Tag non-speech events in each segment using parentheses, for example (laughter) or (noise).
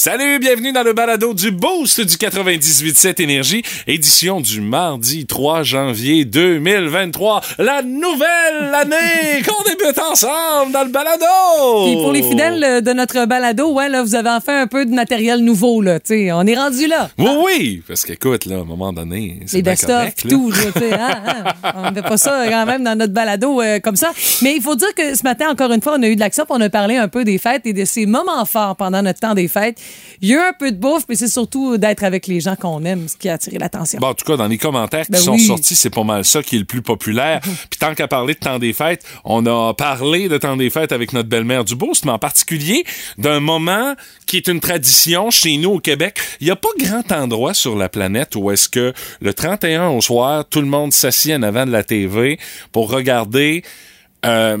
Salut, bienvenue dans le balado du Boost du 98.7 Énergie, édition du mardi 3 janvier 2023, la nouvelle année (laughs) qu'on débute ensemble dans le balado! Puis pour les fidèles euh, de notre balado, ouais, là, vous avez enfin un peu de matériel nouveau, là, tu sais, on est rendu là. Oui, oui, parce qu'écoute, là, à un moment donné, c'est Les là. tout, tu sais, hein, hein. on ne fait pas ça quand même dans notre balado euh, comme ça. Mais il faut dire que ce matin, encore une fois, on a eu de l'action, on a parlé un peu des fêtes et de ces moments forts pendant notre temps des fêtes. Il y a un peu de bouffe, mais c'est surtout d'être avec les gens qu'on aime, ce qui a attiré l'attention. Bon, en tout cas, dans les commentaires qui Ben sont oui. sortis, c'est pas mal ça qui est le plus populaire. (laughs) Puis tant qu'à parler de temps des fêtes, on a parlé de temps des fêtes avec notre belle-mère du Boost, mais en particulier d'un moment qui est une tradition chez nous au Québec. Il n'y a pas grand endroit sur la planète où est-ce que le 31 au soir, tout le monde s'assied en avant de la TV pour regarder euh,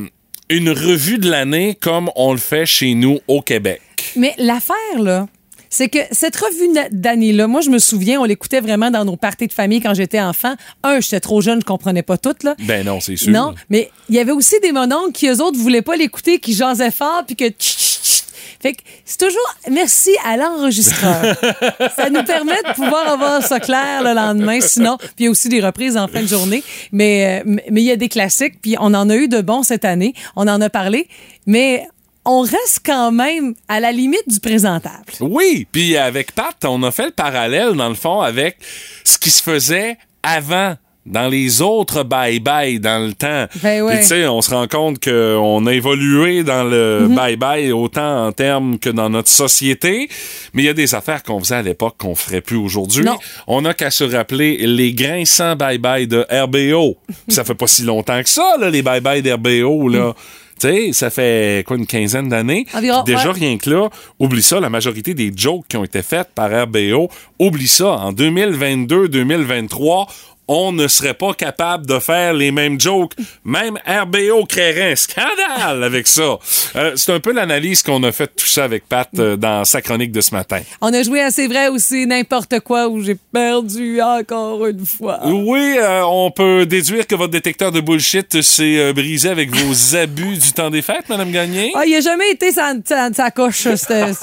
une revue de l'année comme on le fait chez nous au Québec. Mais l'affaire, là, c'est que cette revue d'année-là, moi, je me souviens, on l'écoutait vraiment dans nos parties de famille quand j'étais enfant. Un, j'étais trop jeune, je comprenais pas tout, là. Ben non, c'est sûr. Non, mais il y avait aussi des mononcles qui, eux autres, voulaient pas l'écouter, qui jasaient fort, puis que... tch, tch, tch. Fait que c'est toujours merci à l'enregistreur. (laughs) ça nous permet de pouvoir avoir ça clair le lendemain. Sinon, puis il y a aussi des reprises en fin de journée. Mais euh, mais il y a des classiques, puis on en a eu de bons cette année. On en a parlé, mais on reste quand même à la limite du présentable. Oui, puis avec Pat, on a fait le parallèle, dans le fond, avec ce qui se faisait avant dans les autres bye-bye dans le temps. Ben ouais. Puis tu sais, on se rend compte qu'on a évolué dans le Mhm. bye-bye autant en termes que dans notre société, mais il y a des affaires qu'on faisait à l'époque qu'on ferait plus aujourd'hui. On a qu'à se rappeler les grinçants bye-bye de RBO. ça fait pas si longtemps que ça, là, les bye-bye d'RBO, là. Tu sais, ça fait quoi, une quinzaine d'années? Environ, Déjà, ouais. rien que là, oublie ça, la majorité des jokes qui ont été faites par RBO, oublie ça, en 2022-2023, on ne serait pas capable de faire les mêmes jokes. Même RBO créerait un scandale avec ça. Euh, c'est un peu l'analyse qu'on a fait de tout ça avec Pat euh, dans sa chronique de ce matin. On a joué assez vrai aussi n'importe quoi où j'ai perdu encore une fois. Oui, euh, on peut déduire que votre détecteur de bullshit s'est brisé avec vos (laughs) abus du temps des fêtes, Madame Gagné? Ah, il a jamais été sa, sa, sa coche, ce, ce,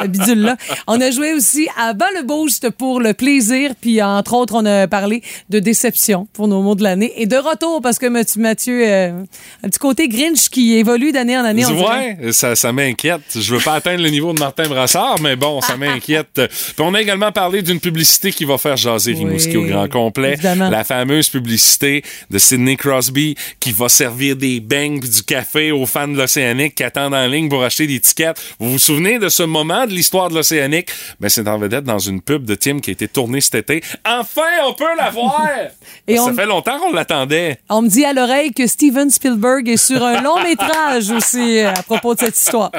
ce bidule-là. On a joué aussi avant le boost pour le plaisir, puis entre autres, on a parlé de déception pour nos mots de l'année et de retour parce que Mathieu, Mathieu euh, un petit côté Grinch qui évolue d'année en année. Ouais, ça, ça m'inquiète. Je veux pas atteindre le niveau de Martin Brassard, mais bon, ça m'inquiète. (laughs) Puis on a également parlé d'une publicité qui va faire jaser Rimouski Oui, au grand complet. évidemment. La fameuse publicité de Sidney Crosby qui va servir des puis du café aux fans de l'Océanique qui attendent en ligne pour acheter des tickets. Vous vous souvenez de ce moment de l'histoire de l'Océanique? Ben, c'est en vedette dans une pub de Tim qui a été tournée cet été. Enfin, on peut la voir! Et ça on- fait longtemps qu'on l'attendait. On me dit à l'oreille que Steven Spielberg est sur un long métrage aussi à propos de cette histoire.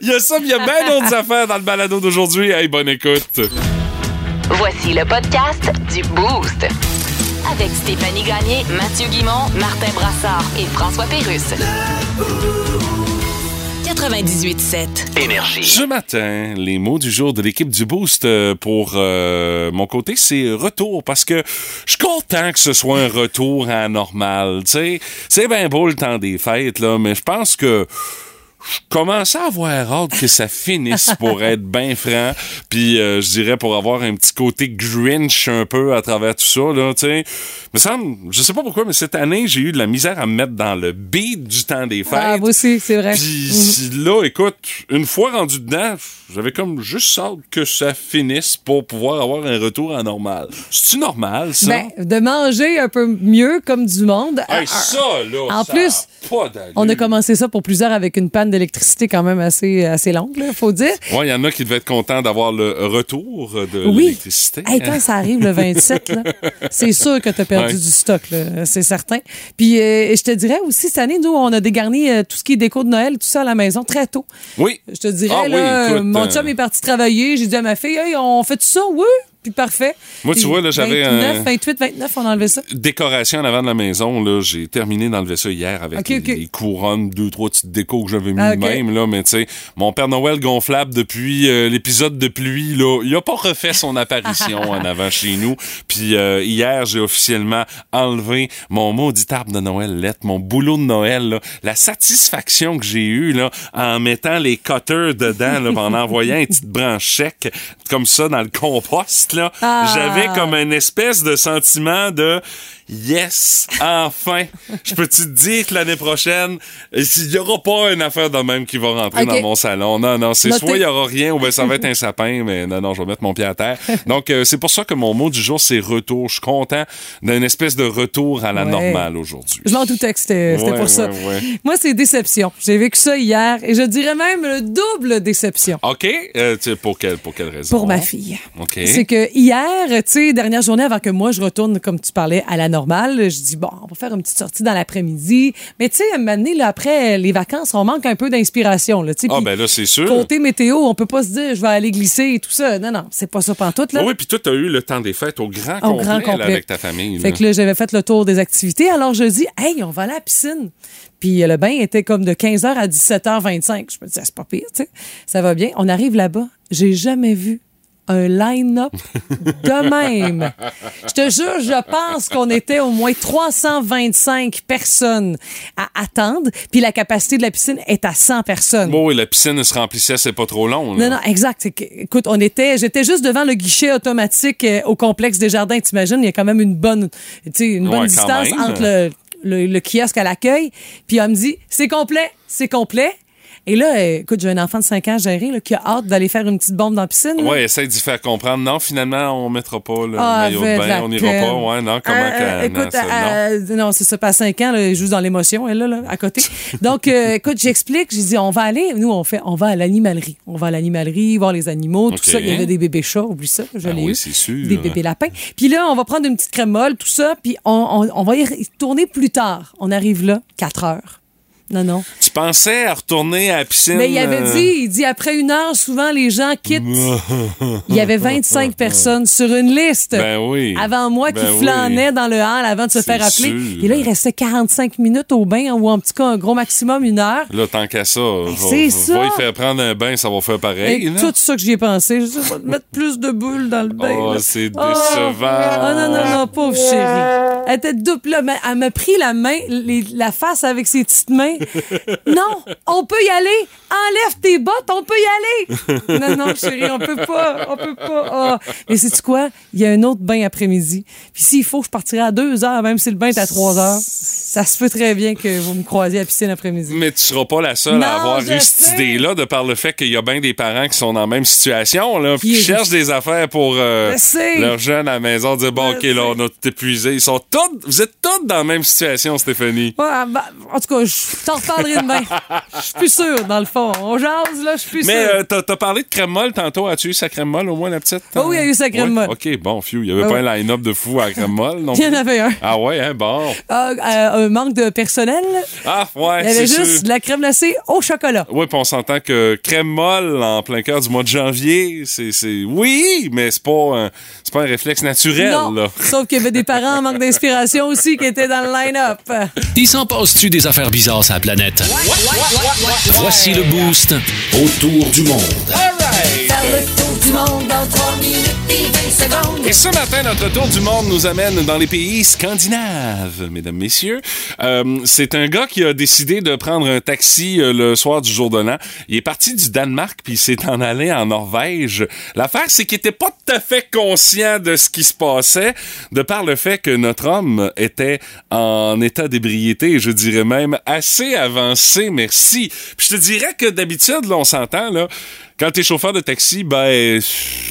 Il y a ça, puis il y a bien d'autres affaires dans le balado d'aujourd'hui. Hey, bonne écoute. Voici le podcast du Boost. Avec Stéphanie Gagné, Mathieu Guimont, Martin Brassard et François Pérusse. 98.7. Énergie. Ce matin, les mots du jour de l'équipe du Boost euh, pour euh, mon côté, c'est retour parce que je suis content que ce soit un retour à la normale. Tu sais, c'est bien beau le temps des fêtes là, mais je pense que je commençais à avoir hâte que ça finisse pour (laughs) être bien franc, puis euh, je dirais pour avoir un petit côté Grinch un peu à travers tout ça là, tu sais. Me semble, je sais pas pourquoi, mais cette année j'ai eu de la misère à me mettre dans le beat du temps des fêtes. Ah, moi aussi, c'est vrai. Puis là, écoute, une fois rendu dedans, j'avais comme juste hâte que ça finisse pour pouvoir avoir un retour à normal. C'est-tu normal, ça? Ben, de manger un peu mieux comme du monde. Hey, ça, là, en ça plus, a pas d'allure. On a commencé ça pour plusieurs avec une panne d'électricité quand même assez, assez longue, là, faut dire. Ouais, il y en a qui devaient être contents d'avoir le retour de Oui. l'électricité. Hey, quand ça arrive le 27, là, c'est sûr que tu as perdu Ouais. du stock, c'est certain. Puis euh, je te dirais aussi, cette année, nous, on a dégarni euh, tout ce qui est déco de Noël, tout ça à la maison très tôt. Oui. Je te dirais, Ah oui, là, écoute, mon euh, chum est parti travailler, j'ai dit à ma fille, hey, on fait tout ça? Oui. Puis parfait. Moi, tu Puis vois, là, j'avais 29, un- 28, 29, on a enlevé ça. décoration en avant de la maison, là, j'ai terminé d'enlever ça hier avec Ok, les, ok. les couronnes, deux, trois petites décos que j'avais mis Ah, ok. même, là, mais tu sais, mon Père Noël gonflable depuis euh, l'épisode de pluie, là, il a pas refait son apparition en avant chez nous. Puis euh, hier, j'ai officiellement enlevé mon maudit arbre de Noël lettre, mon boulot de Noël, là. la satisfaction que j'ai eue, là, en mettant les cutters dedans, là, en envoyant une petite branche sec, comme ça, dans le compost, là, Ah. j'avais comme une espèce de sentiment de yes, enfin. Je peux te dire que l'année prochaine, il y aura pas une affaire de même qui va rentrer dans mon salon. Non, non, c'est soit il y aura rien ou ben ça va être un sapin, mais non, non, je vais mettre mon pied à terre. Donc, euh, c'est pour ça que mon mot du jour, c'est retour. Je suis content d'une espèce de retour à la Ouais. normale aujourd'hui. Je m'en doutais que c'était Ouais, pour ça. ouais. Moi, c'est déception. J'ai vécu ça hier et je dirais même le double déception. OK? Euh, pour, quelle, pour quelle raison? Pour ma fille. OK. C'est que hier, tu sais, dernière journée avant que moi je retourne, comme tu parlais, à la normale, je dis, bon, on va faire une petite sortie dans l'après-midi. Mais tu sais, à un moment donné, là, après les vacances, on manque un peu d'inspiration. là, tu sais, Ah, ben là, c'est sûr. Côté météo, on peut pas se dire, je vais aller glisser et tout ça. Non, non, c'est pas ça pantoute, là. Ah oui, puis toi, t'as eu le temps des fêtes au grand Au complet, grand là, complet. avec ta famille. Fait là. que là, j'avais fait le tour des activités. Alors, je dis, hey, on va aller à la piscine. Puis euh, le bain était comme de 15h à 17h25. Je me disais, c'est pas pire, tu sais. Ça va bien. On arrive là-bas. J'ai jamais vu un line-up de même. Je te jure, je pense qu'on était au moins 325 personnes à attendre. Puis la capacité de la piscine est à 100 personnes. Bon, oui, la piscine se remplissait, c'est pas trop long. là. Non, non, exact. Écoute, on était, j'étais juste devant le guichet automatique euh, au complexe des jardins. T'imagines, il y a quand même une bonne, une Ouais, distance entre le, le, le kiosque à l'accueil. Puis elle me dit, c'est complet, c'est complet. Et là, euh, écoute, j'ai un enfant de 5 ans géré là, qui a hâte d'aller faire une petite bombe dans la piscine. Ouais, essaye d'y faire comprendre. Non, finalement, on mettra pas le Ah, maillot de bain, on n'ira pas. Ouais, non, comment Euh, écoute, ça, non. euh, non, c'est ça, pas 5 ans, là, joue dans l'émotion, elle, là, là, à côté. (laughs) Donc, euh, écoute, j'explique, j'ai dit, on va aller, nous, on fait, on va à l'animalerie. On va à l'animalerie, voir les animaux, tout ça. Il y avait des bébés chats, oublie ça, je l'ai oui, eu. c'est sûr. Des bébés lapins. Puis là, on va prendre une petite crème molle, tout ça, puis on, on, on va y y tourner plus tard. On arrive là, 4 heures. Non, non. Tu pensais à retourner à la piscine? Mais il avait euh, dit, il dit après une heure, souvent les gens quittent. il y avait 25 personnes sur une liste. Ben oui. Avant moi Ben qui oui. flânait dans le hall avant de se faire appeler. sûr. Et là, il restait 45 minutes au bain, ou en petit cas, un gros maximum, une heure. Là, tant qu'à ça, va, c'est va ça. y faire prendre un bain, ça va faire pareil. Et tout ça que j'y ai pensé. Je va te mettre plus de boules dans le bain. Oh, c'est Oh. décevant. Ah non, non, non, pauvre chérie. Elle était double. là, mais Elle m'a pris la main, les- la face avec ses petites mains. (laughs) Non, on peut y aller. Enlève tes bottes, on peut y aller. Non, non, chérie, on peut pas. On peut pas. Ah. Mais c'est quoi? Il y a un autre bain après-midi. Puis s'il faut, je partirai à deux heures, même si le bain est à trois heures. Ça se peut très bien que vous me croisiez à la piscine après-midi. Mais tu seras pas la seule Non, à avoir eu cette idée-là de par le fait qu'il y a bien des parents qui sont dans la même situation, là, puis Qui cherchent des affaires pour euh, leurs jeunes à la maison, dire bon, Je ok, là, on a tout épuisé. Ils sont toutes, vous êtes toutes dans la même situation, Stéphanie. Ouais, bah, en tout cas, je t'en reparlerai demain. (laughs) Je suis plus sûre, dans le fond. On jase, là, je suis plus Mais sûre. euh, t'as t'as parlé de crème molle tantôt. As-tu eu sa crème molle au moins, la petite? Oh oui, il y a eu sa crème molle. OK, bon, few. Il y avait Ah pas oui. un line-up de fou à la crème molle, (laughs) Il y en avait un. Ah ouais, hein, bon. Ah, euh, un manque de personnel? Ah, ouais, Il y avait c'est juste sûr. de la crème glacée au chocolat. Oui, puis on s'entend que crème molle en plein cœur du mois de janvier, c'est c'est oui, mais c'est pas un c'est pas un réflexe naturel non. là. Sauf qu'il y avait des parents en manque d'inspiration aussi qui étaient dans le line-up. Il s'en passe-tu des affaires bizarres sur la planète? Voici le boost autour du monde. Le tour du monde dans 3 minutes et 20 secondes. Et ce matin, notre tour du monde nous amène dans les pays scandinaves, mesdames, messieurs. Euh, c'est un gars qui a décidé de prendre un taxi euh, le soir du jour de l'an. Il est parti du Danemark puis s'est en allé en Norvège. L'affaire, c'est qu'il était pas tout à fait conscient de ce qui se passait, de par le fait que notre homme était en état d'ébriété, je dirais même assez avancé, merci. Puis je te dirais que d'habitude, là, on s'entend, là, quand t'es chauffeur de taxi, ben,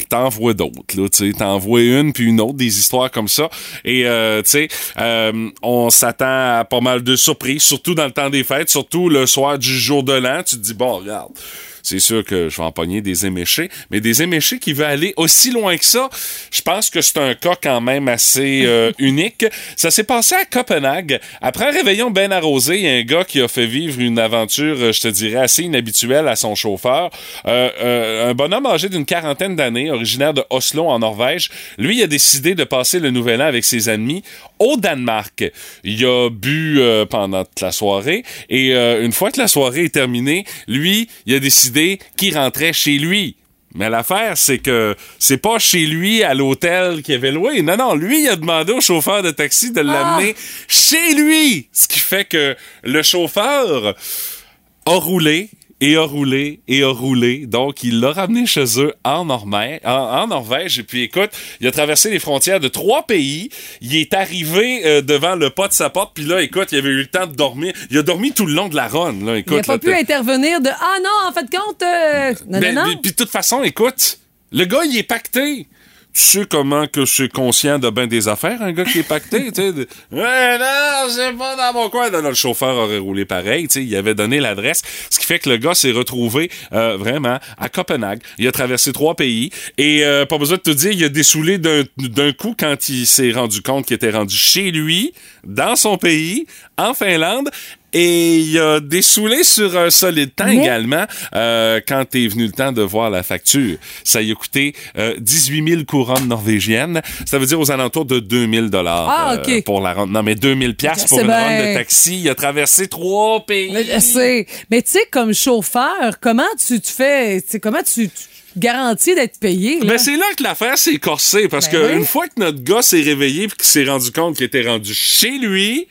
t'en vois d'autres, là, tu. T'en vois une puis une autre, des histoires comme ça. Et, euh, tu sais, euh, on s'attend à pas mal de surprises, surtout dans le temps des fêtes, surtout le soir du jour de l'an. Tu te dis, bon, regarde, c'est sûr que je vais empoigner des éméchés, mais des éméchés qui veulent aller aussi loin que ça, je pense que c'est un cas quand même assez euh, (laughs) unique. Ça s'est passé à Copenhague. Après un réveillon bien arrosé, il y a un gars qui a fait vivre une aventure, euh, je te dirais, assez inhabituelle à son chauffeur. Euh, euh, un bonhomme âgé d'une quarantaine d'années, originaire de Oslo en Norvège, lui a décidé de passer le nouvel an avec ses amis au Danemark. Il a bu euh, pendant toute la soirée et euh, une fois que la soirée est terminée, lui, il a décidé qu'il rentrait chez lui. Mais l'affaire, c'est que c'est pas chez lui à l'hôtel qu'il avait loué. Non, non, lui, il a demandé au chauffeur de taxi de l'amener chez lui. Ce qui fait que le chauffeur a roulé et a roulé et a roulé. Donc, il l'a ramené chez eux en, Norvège, en, en Norvège. Et puis, écoute, il a traversé les frontières de trois pays. Il est arrivé euh, devant le pas de sa porte. Puis là, écoute, il avait eu le temps de dormir. Il a dormi tout le long de la run. Là, Il écoute, n'a pas là, pu intervenir de Ah non, en fait, compte. euh, Non, ben, non, non. Puis de toute façon, écoute, le gars, il est pacté. Tu sais comment que c'est conscient de ben des affaires, un gars qui est pacté, tu sais. Ouais, non, c'est pas dans mon coin. Non, le chauffeur aurait roulé pareil, tu sais. Il avait donné l'adresse. Ce qui fait que le gars s'est retrouvé, euh, vraiment, à Copenhague. Il a traversé trois pays. Et, euh, pas besoin de te dire, il a dessoulé d'un coup quand il s'est rendu compte qu'il était rendu chez lui, dans son pays, en Finlande. Et il a dessoulé sur un solide temps Mais- également euh, quand est venu le temps de voir la facture. Ça y a coûté euh, 18 000 couronnes norvégiennes. Ça veut dire aux alentours de 2000 dollars Ah, ok. pour la rente. Non, mais 2000 pièces pour une ronde de taxi. Il a traversé trois pays. Mais je sais. Mais tu sais, comme chauffeur, comment tu te fais. Comment tu, tu garantis d'être payé? Là? Ben, c'est là que l'affaire s'est corsée parce Ben que oui. une fois que notre gars s'est réveillé puis qu'il s'est rendu compte qu'il était rendu chez lui,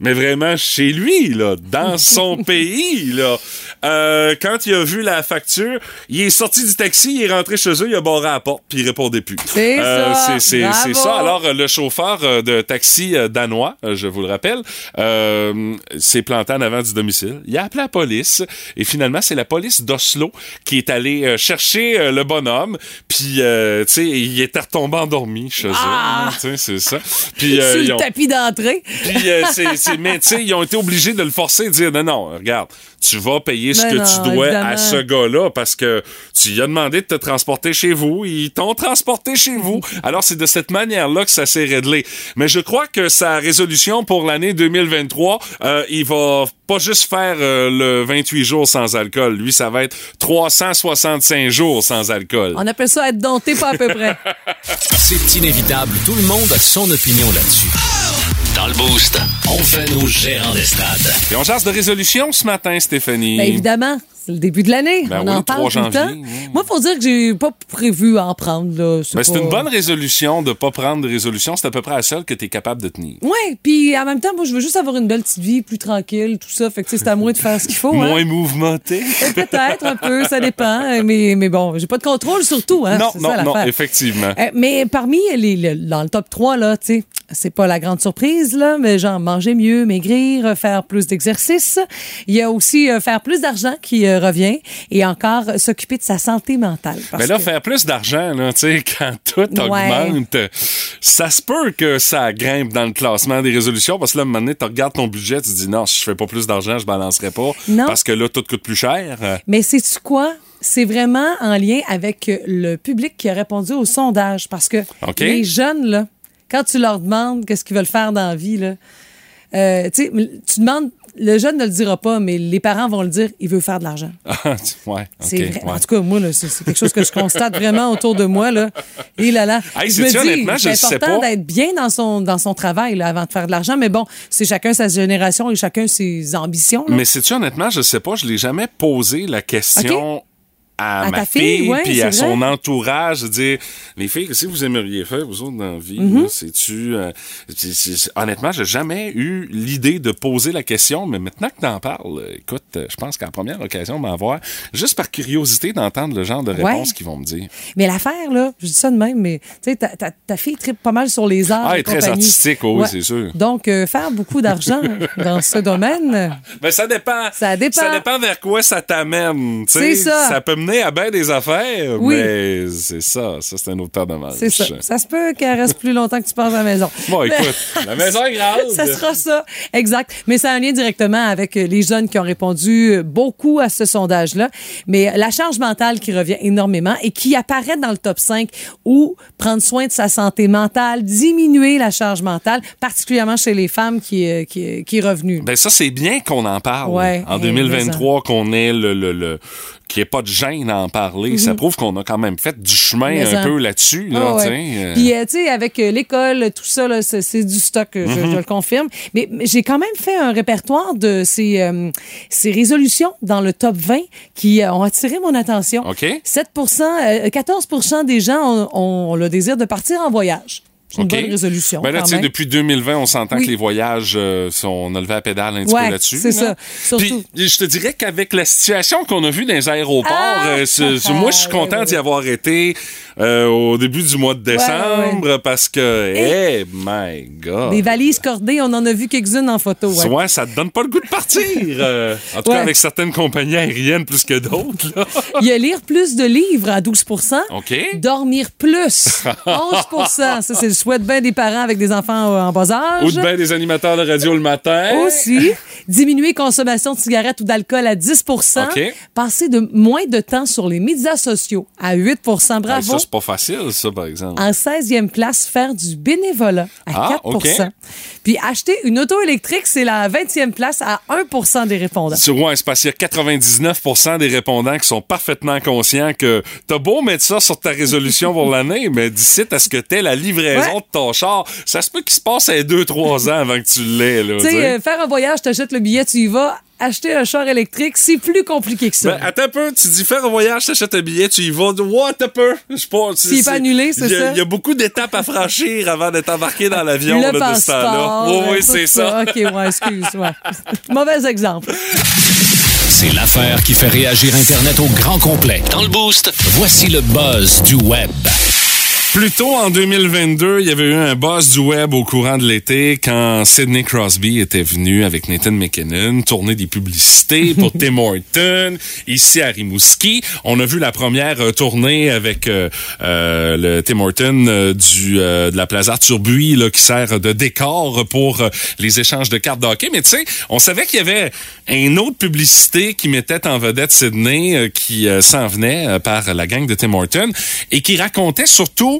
mais vraiment chez lui, là, dans son (laughs) pays, là. Euh, quand il a vu la facture, il est sorti du taxi, il est rentré chez eux, il a barré à la porte, puis il répondait plus. C'est ça. c'est- ça. Alors, euh, le chauffeur euh, de taxi euh, danois, euh, je vous le rappelle, euh, s'est planté en avant du domicile. Il a appelé la police, et finalement, c'est la police d'Oslo qui est allée euh, chercher euh, le bonhomme, puis, euh, tu sais, il était retombé endormi chez Ah! eux. C'est ça. Puis, euh, Sur le ont- tapis d'entrée. puis, euh, c'est, c'est- mais tu sais, ils ont été obligés de le forcer et de dire non, non, regarde, tu vas payer ce Mais que non, tu dois évidemment. à ce gars-là parce que tu lui as demandé de te transporter chez vous, ils t'ont transporté chez vous. Alors, c'est de cette manière-là que ça s'est réglé. Mais je crois que sa résolution pour l'année 2023, euh, il va pas juste faire euh, le 28 jours sans alcool. Lui, ça va être 365 jours sans alcool. On appelle ça être dompté, pas à peu près. (laughs) C'est inévitable, tout le monde a son opinion là-dessus. Dans le Boost, on fait nos gérants d'estrade. Et on jase de résolution ce matin, Stéphanie. Ben, évidemment, c'est le début de l'année. Ben on oui, en le parle 3 tout le temps. janvier, oui. Moi, faut dire que j'ai pas prévu à en prendre. Là. Ben, c'est une bonne résolution de pas prendre de résolution. C'est à peu près la seule que tu es capable de tenir. Ouais, puis en même temps, moi, je veux juste avoir une belle petite vie, plus tranquille, tout ça. Fait que tu sais, c'est à moi de faire ce qu'il faut. hein. Moins mouvementé. (laughs) Peut-être un peu, ça dépend. Mais, mais bon, j'ai pas de contrôle surtout. Hein, non, c'est non, ça, non, effectivement. Euh, mais parmi les, le- dans le top 3, là, tu sais, c'est pas la grande surprise, là, mais genre manger mieux, maigrir, faire plus d'exercice. Il y a aussi euh, faire plus d'argent qui euh, revient et encore euh, s'occuper de sa santé mentale. Parce Mais là, que- faire plus d'argent, là, tu sais, (laughs) quand tout Ouais. augmente, ça se peut que ça grimpe dans le classement des résolutions parce que là, à un moment donné, tu regardes ton budget, tu te dis non, si je fais pas plus d'argent, je balancerai pas. Non. Parce que là, tout coûte plus cher. Mais c'est tu quoi? C'est vraiment en lien avec le public qui a répondu au sondage. Parce que les jeunes, là, quand tu leur demandes qu'est-ce qu'ils veulent faire dans la vie, là, euh, tu tu demandes, le jeune ne le dira pas, mais les parents vont le dire, il veut faire de l'argent. (laughs) Ah, ouais, C'est ok, vrai. ouais. En tout cas, moi, c'est c'est quelque chose que je constate vraiment autour de moi. Là. Et là, là. Hey, je me dis, je c'est important pas. d'être bien dans son, dans son travail là, avant de faire de l'argent. Mais bon, c'est chacun sa génération et chacun ses ambitions. là. Mais sais-tu, honnêtement, je sais pas, je l'ai jamais posé la question à, À ma fille, ouais, puis à son entourage, dire, les filles, qu'est-ce que vous aimeriez faire, vous autres, dans la vie? Mm-hmm. là? C'est-tu... euh, honnêtement, j'ai jamais eu l'idée de poser la question, mais maintenant que t'en parles, écoute, je pense qu'à la première occasion de m'en voir, juste par curiosité d'entendre le genre de Ouais. réponse qu'ils vont me dire. Mais l'affaire, là, je dis ça de même, mais tu sais, ta, ta, ta fille tripe pas mal sur les arts. Ah, elle est très artistique, oui, c'est sûr. Donc, euh, faire beaucoup d'argent (laughs) dans ce domaine, Ben, ça dépend. Ça dépend. Ça dépend vers quoi ça t'amène. C'est ça. Ça peut mener à bien des affaires, Oui. mais c'est ça. Ça, c'est un autre temps. C'est ça. Ça se peut qu'elle reste plus longtemps que tu passes à la maison. Bon, écoute, la maison est grande. (laughs) ça sera ça. Exact. Mais ça a un lien directement avec euh, les jeunes qui ont répondu euh, beaucoup à ce sondage-là. Mais euh, la charge mentale qui revient énormément et qui apparaît dans le top 5 où prendre soin de sa santé mentale, diminuer la charge mentale, particulièrement chez les femmes qui, euh, qui, qui est revenu. Ben ça, c'est bien qu'on en parle. Ouais, en hey, 2023, qu'on ait le, le, le qu'il n'y ait pas de gêne à en parler. Ça prouve qu'on a quand même fait du chemin Mhm. Mais un peu là-dessus. Là, Ah ouais. tu sais, euh. Puis, euh, tu sais, avec euh, l'école, tout ça, c'est, du stock, je, je le confirme. Mais, j'ai quand même fait un répertoire de ces, euh, ces résolutions dans le top 20 qui ont attiré mon attention. OK. 7 euh, 14% des gens ont, ont le désir de partir en voyage. C'est une OK. bonne résolution. Ben là, quand tu sais, même. depuis 2020, on s'entend Oui. que les voyages, euh, sont- on a levé la pédale un petit Ouais, peu là-dessus. c'est là. ça. Surtout. Puis, je te dirais qu'avec la situation qu'on a vue dans les aéroports, Ah! euh, (laughs) moi, je suis content d'y avoir été euh, au début du mois de décembre parce que, hey, my God. Des valises cordées, on en a vu quelques-unes en photo. Ouais. Ça te donne pas le goût de partir. en tout cas, avec certaines compagnies aériennes plus que d'autres. Il y a lire plus de livres à 12 OK. Dormir plus, (laughs) 11 Ça, c'est le souhait de bien des parents avec des enfants euh, en bas âge. Ou de ben des animateurs de radio le matin. Aussi, diminuer consommation de cigarettes ou d'alcool à 10 OK. Passer de moins de temps sur les médias sociaux à 8 Hey, Bravo. ça, c'est pas facile, ça, par exemple. en 16e place, faire du bénévolat à Ah, 4 OK. Puis acheter une auto électrique, c'est la 20e place à 1% des répondants. Sur ouais, c'est parce qu'il y a 99% des répondants qui sont parfaitement conscients que t'as beau mettre ça sur ta résolution pour (laughs) l'année, mais d'ici à ce que t'aies la livraison Ouais. de ton char, ça se peut qu'il se passe à 2-3 ans avant que tu l'aies. là, Tu sais. euh, faire un voyage, t'achètes le billet, tu y vas. Acheter un char électrique, c'est plus compliqué que ça. Ben, attends un peu, tu dis faire un voyage, t'achètes un billet, tu y vas, what un peu. Je pas. S'il pas annulé, c'est il y a- ça? Il y a beaucoup d'étapes à franchir avant d'être embarqué dans l'avion le là, de ce passeport. temps-là. Oui, c'est ça. OK, ouais, excuse. Ouais. (laughs) Mauvais exemple. C'est l'affaire qui fait réagir Internet au grand complet. Dans le boost, voici le buzz du web. Plus tôt en 2022, il y avait eu un boss du web au courant de l'été quand Sidney Crosby était venu avec Nathan McKinnon tourner des publicités pour Tim (laughs) Horton ici à Rimouski. On a vu la première euh, tournée avec euh, euh, le Tim Horton euh, du euh, de la Plaza Arthur Buis là, qui sert de décor pour les échanges de cartes de hockey. Mais tu sais, on savait qu'il y avait une autre publicité qui mettait en vedette Sydney euh, qui s'en venait par la gang de Tim Horton et qui racontait surtout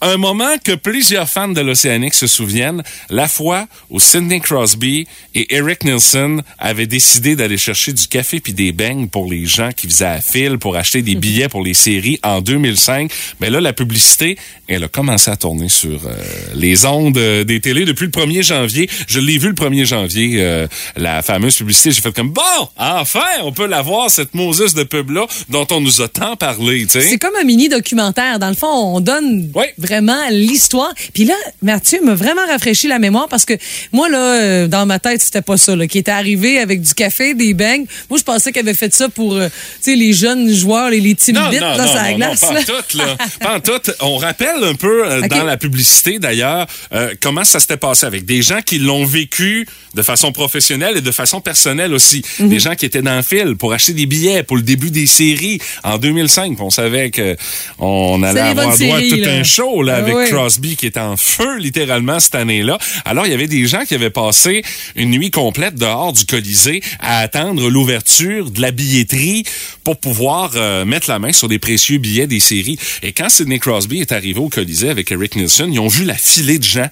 un moment que plusieurs fans de l'Océanique se souviennent, la fois où Sidney Crosby et Eric Nielsen avaient décidé d'aller chercher du café puis des beignes pour les gens qui faisaient à fil pour acheter des billets pour les séries en 2005. Mais là, la publicité, elle a commencé à tourner sur euh, les ondes euh, des télés depuis le 1er janvier. Je l'ai vu le 1er janvier, euh, la fameuse publicité. J'ai fait comme, bon, enfin, on peut la voir, cette Moses de pub-là dont on nous a tant parlé. C'est comme un mini documentaire. Dans le fond, on donne Oui. Vraiment l'histoire. Puis là, Mathieu m'a vraiment rafraîchi la mémoire parce que moi, là, euh, dans ma tête, c'était pas ça, là, qui était arrivé avec du café, des beignes. Moi, je pensais qu'il avait fait ça pour, euh, tu sais, les jeunes joueurs, les, les team Non, non, là, non, sur la non, glace. non, pas en tout, là. (laughs) Pas en tout. On rappelle un peu euh, dans la publicité, d'ailleurs, euh, comment ça s'était passé avec des gens qui l'ont vécu de façon professionnelle et de façon personnelle aussi. Mhm. Des gens qui étaient dans le fil pour acheter des billets pour le début des séries en 2005. On savait que on allait avoir droit à tout là. un show là, Ah avec oui. Crosby qui était en feu littéralement cette année-là. Alors, il y avait des gens qui avaient passé une nuit complète dehors du Colisée à attendre l'ouverture de la billetterie pour pouvoir euh, mettre la main sur des précieux billets des séries. Et quand Sidney Crosby est arrivé au Colisée avec Eric Nielsen, ils ont vu la filée de gens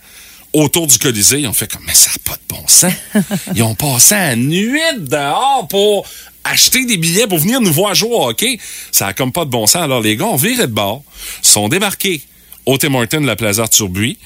autour du Colisée. Ils ont fait comme, mais ça n'a pas de bon sens. (laughs) Ils ont passé la nuit dehors pour acheter des billets pour venir nous voir jouer au hockey. Ça a comme pas de bon sens. Alors, les gars ont viré de bord, sont débarqués au Tim Hortons de la Plaza Arthur Buis,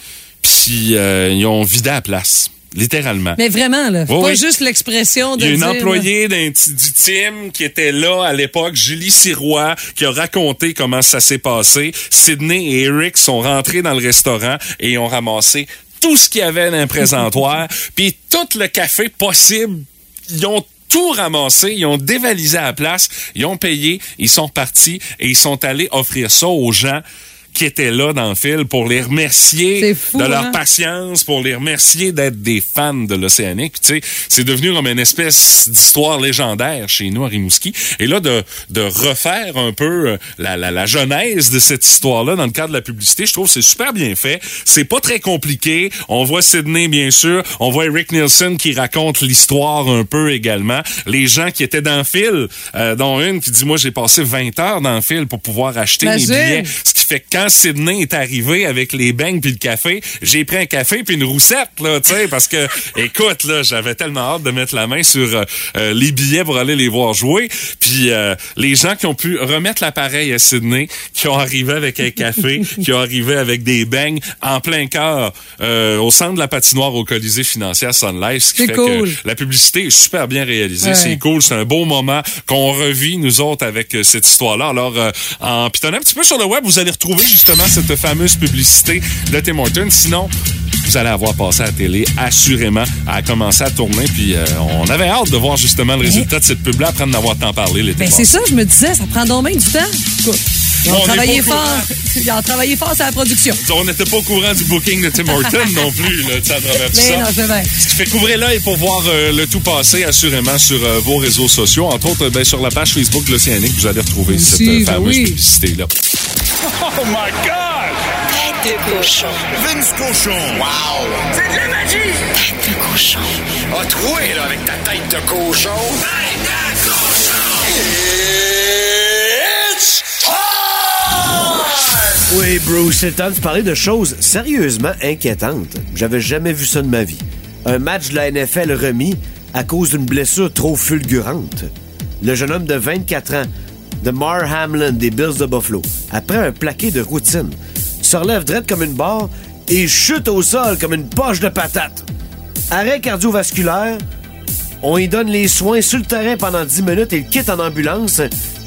puis euh, ils ont vidé la place. Littéralement. Mais vraiment, là. Oui, pas oui. juste l'expression de Il y a une dire, employée d'un du team qui était là à l'époque, Julie Sirois, qui a raconté comment ça s'est passé. Sydney et Eric sont rentrés dans le restaurant et ont ramassé tout ce qu'il y avait dans un présentoir, (laughs) puis tout le café possible. Ils ont tout ramassé, ils ont dévalisé à la place, ils ont payé, ils sont partis et ils sont allés offrir ça aux gens qui étaient là dans le film pour les remercier fou, de leur hein? patience, pour les remercier d'être des fans de l'Océanique. Puis, Tu sais, c'est devenu comme une espèce d'histoire légendaire chez nous à Rimouski. Et là, de, de refaire un peu euh, la, la, la genèse de cette histoire-là dans le cadre de la publicité, je trouve que c'est super bien fait. C'est pas très compliqué. On voit Sydney, bien sûr. On voit Eric Nielsen qui raconte l'histoire un peu également. Les gens qui étaient dans le fil, euh, dont une qui dit, moi, j'ai passé 20 heures dans le fil pour pouvoir acheter mes Imagine. billets. Ce fait que quand Sydney est arrivé avec les beignes puis le café, j'ai pris un café puis une roussette, là, tu sais, parce que, (laughs) écoute, là, j'avais tellement hâte de mettre la main sur euh, euh, les billets pour aller les voir jouer. Puis euh, les gens qui ont pu remettre l'appareil à Sydney, qui ont arrivé avec un café, (laughs) qui ont arrivé avec des beignes en plein cœur euh, au centre de la patinoire au Colisée financière Sun Life, ce qui fait cool. que la publicité est super bien réalisée. Ouais. C'est cool, c'est un beau moment qu'on revit, nous autres, avec euh, cette histoire-là. Alors, euh, en pitonnant un petit peu sur le web, vous allez retrouver justement cette fameuse publicité de Tim Hortons. Sinon, vous allez avoir passé à la télé, assurément, à commencer à tourner. Puis euh, on avait hâte de voir justement le résultat de cette pub-là après en avoir tant parlé l'été Ben, c'est ça, je me disais, ça prend donc bien du temps. Ils On ont est travaillé fort. (laughs) Ils ont travaillé fort sur la production. On n'était pas au courant du booking de Tim Hortons non plus, là, tu sais, à travers tout Mais ça. non, je vais. Ce qui fait couvrir l'œil pour voir euh, le tout passer, assurément, sur euh, vos réseaux sociaux. Entre autres, euh, ben, sur la page Facebook de l'Océanique, vous allez retrouver Aussi, cette euh, fameuse oui. publicité-là. Oh my God! Tête de cochon. Vince cochon. Wow! C'est de la magie! Tête de cochon. A troué, là, avec ta tête de cochon. Tête de cochon! It's! Oui, Bruce, c'est temps de parler de choses sérieusement inquiétantes. J'avais jamais vu ça de ma vie. Un match de la NFL remis à cause d'une blessure trop fulgurante. Le jeune homme de 24 ans, de Mar Hamlin des Bills de Buffalo, après un plaqué de routine, se relève drette comme une barre et chute au sol comme une poche de patate. Arrêt cardiovasculaire, on y donne les soins sur le terrain pendant 10 minutes et le quitte en ambulance.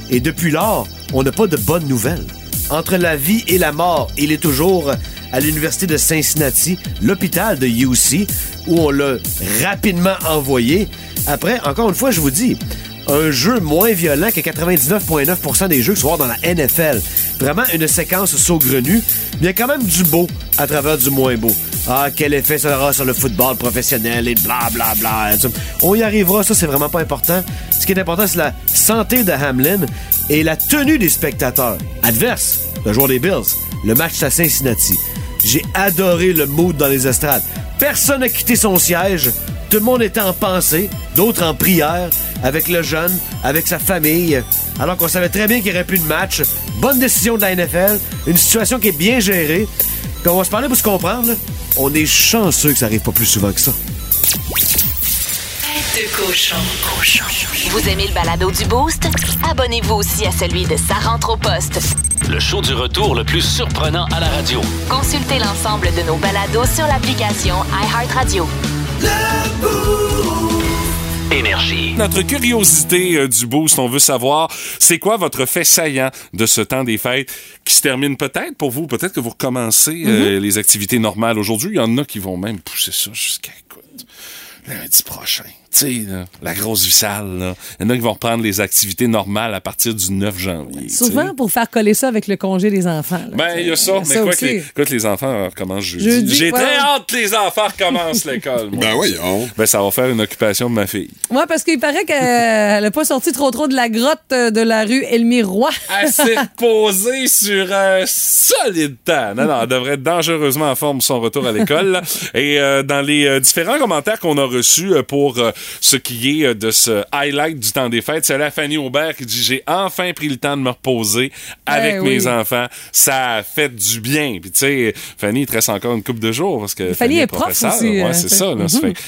Et depuis lors, on n'a pas de bonnes nouvelles. Entre la vie et la mort, il est toujours à l'université de Cincinnati, l'hôpital de UC, où on l'a rapidement envoyé. Après, encore une fois, je vous dis, un jeu moins violent que 99,9% des jeux que dans la NFL. Vraiment une séquence saugrenue, mais il y a quand même du beau à travers du moins beau. Ah, quel effet ça aura sur le football professionnel et bla bla bla. On y arrivera, ça c'est vraiment pas important. Ce qui est important, c'est la santé de Hamlin et la tenue des spectateurs. Adverse, le joueur des Bills, le match à Cincinnati. J'ai adoré le mood dans les estrades. Personne n'a quitté son siège. Tout le monde était en pensée, d'autres en prière, avec le jeune, avec sa famille, alors qu'on savait très bien qu'il n'y aurait plus de match. Bonne décision de la NFL, une situation qui est bien gérée. Puis on va se parler pour se comprendre. On est chanceux que ça arrive pas plus souvent que ça. Tête de cochon. Vous aimez le balado du Boost? Abonnez-vous aussi à celui de Sa rentre au poste. Le show du retour le plus surprenant à la radio. Consultez l'ensemble de nos balados sur l'application iHeartRadio. Énergie. Notre curiosité euh, du boost, on veut savoir, c'est quoi votre fait saillant de ce temps des fêtes qui se termine peut-être pour vous, peut-être que vous recommencez euh, les activités normales aujourd'hui. Il y en a qui vont même pousser ça jusqu'à, écoute, lundi prochain. Tu sais, la grosse vie sale, là. Il y en a qui vont reprendre les activités normales à partir du 9 janvier. Souvent pour faire coller ça avec le congé des enfants. là. Ben, il y a ça, mais quoi que les, quoi que les enfants recommencent jeudi. Jeudi, J'ai ouais. très hâte que les enfants recommencent l'école, moi. Ben voyons. Ben, ça va faire une occupation de ma fille. Ouais, parce qu'il paraît qu'elle n'a pas sorti trop trop de la grotte euh, de la rue Elmire Roy. (laughs) Elle s'est reposée sur un solide temps. Non, non, elle devrait être dangereusement en forme pour son retour à l'école. Et euh, dans les euh, différents commentaires qu'on a reçus euh, pour euh, ce qui est euh, de ce highlight du temps des fêtes, c'est la Fanny Aubert qui dit « J'ai enfin pris le temps de me reposer avec Eh mes enfants. Ça a fait du bien. » Puis tu sais, Fanny, il te reste encore une couple de jours parce que Fanny est prof professeure. aussi, Ouais, euh, c'est ça. Là,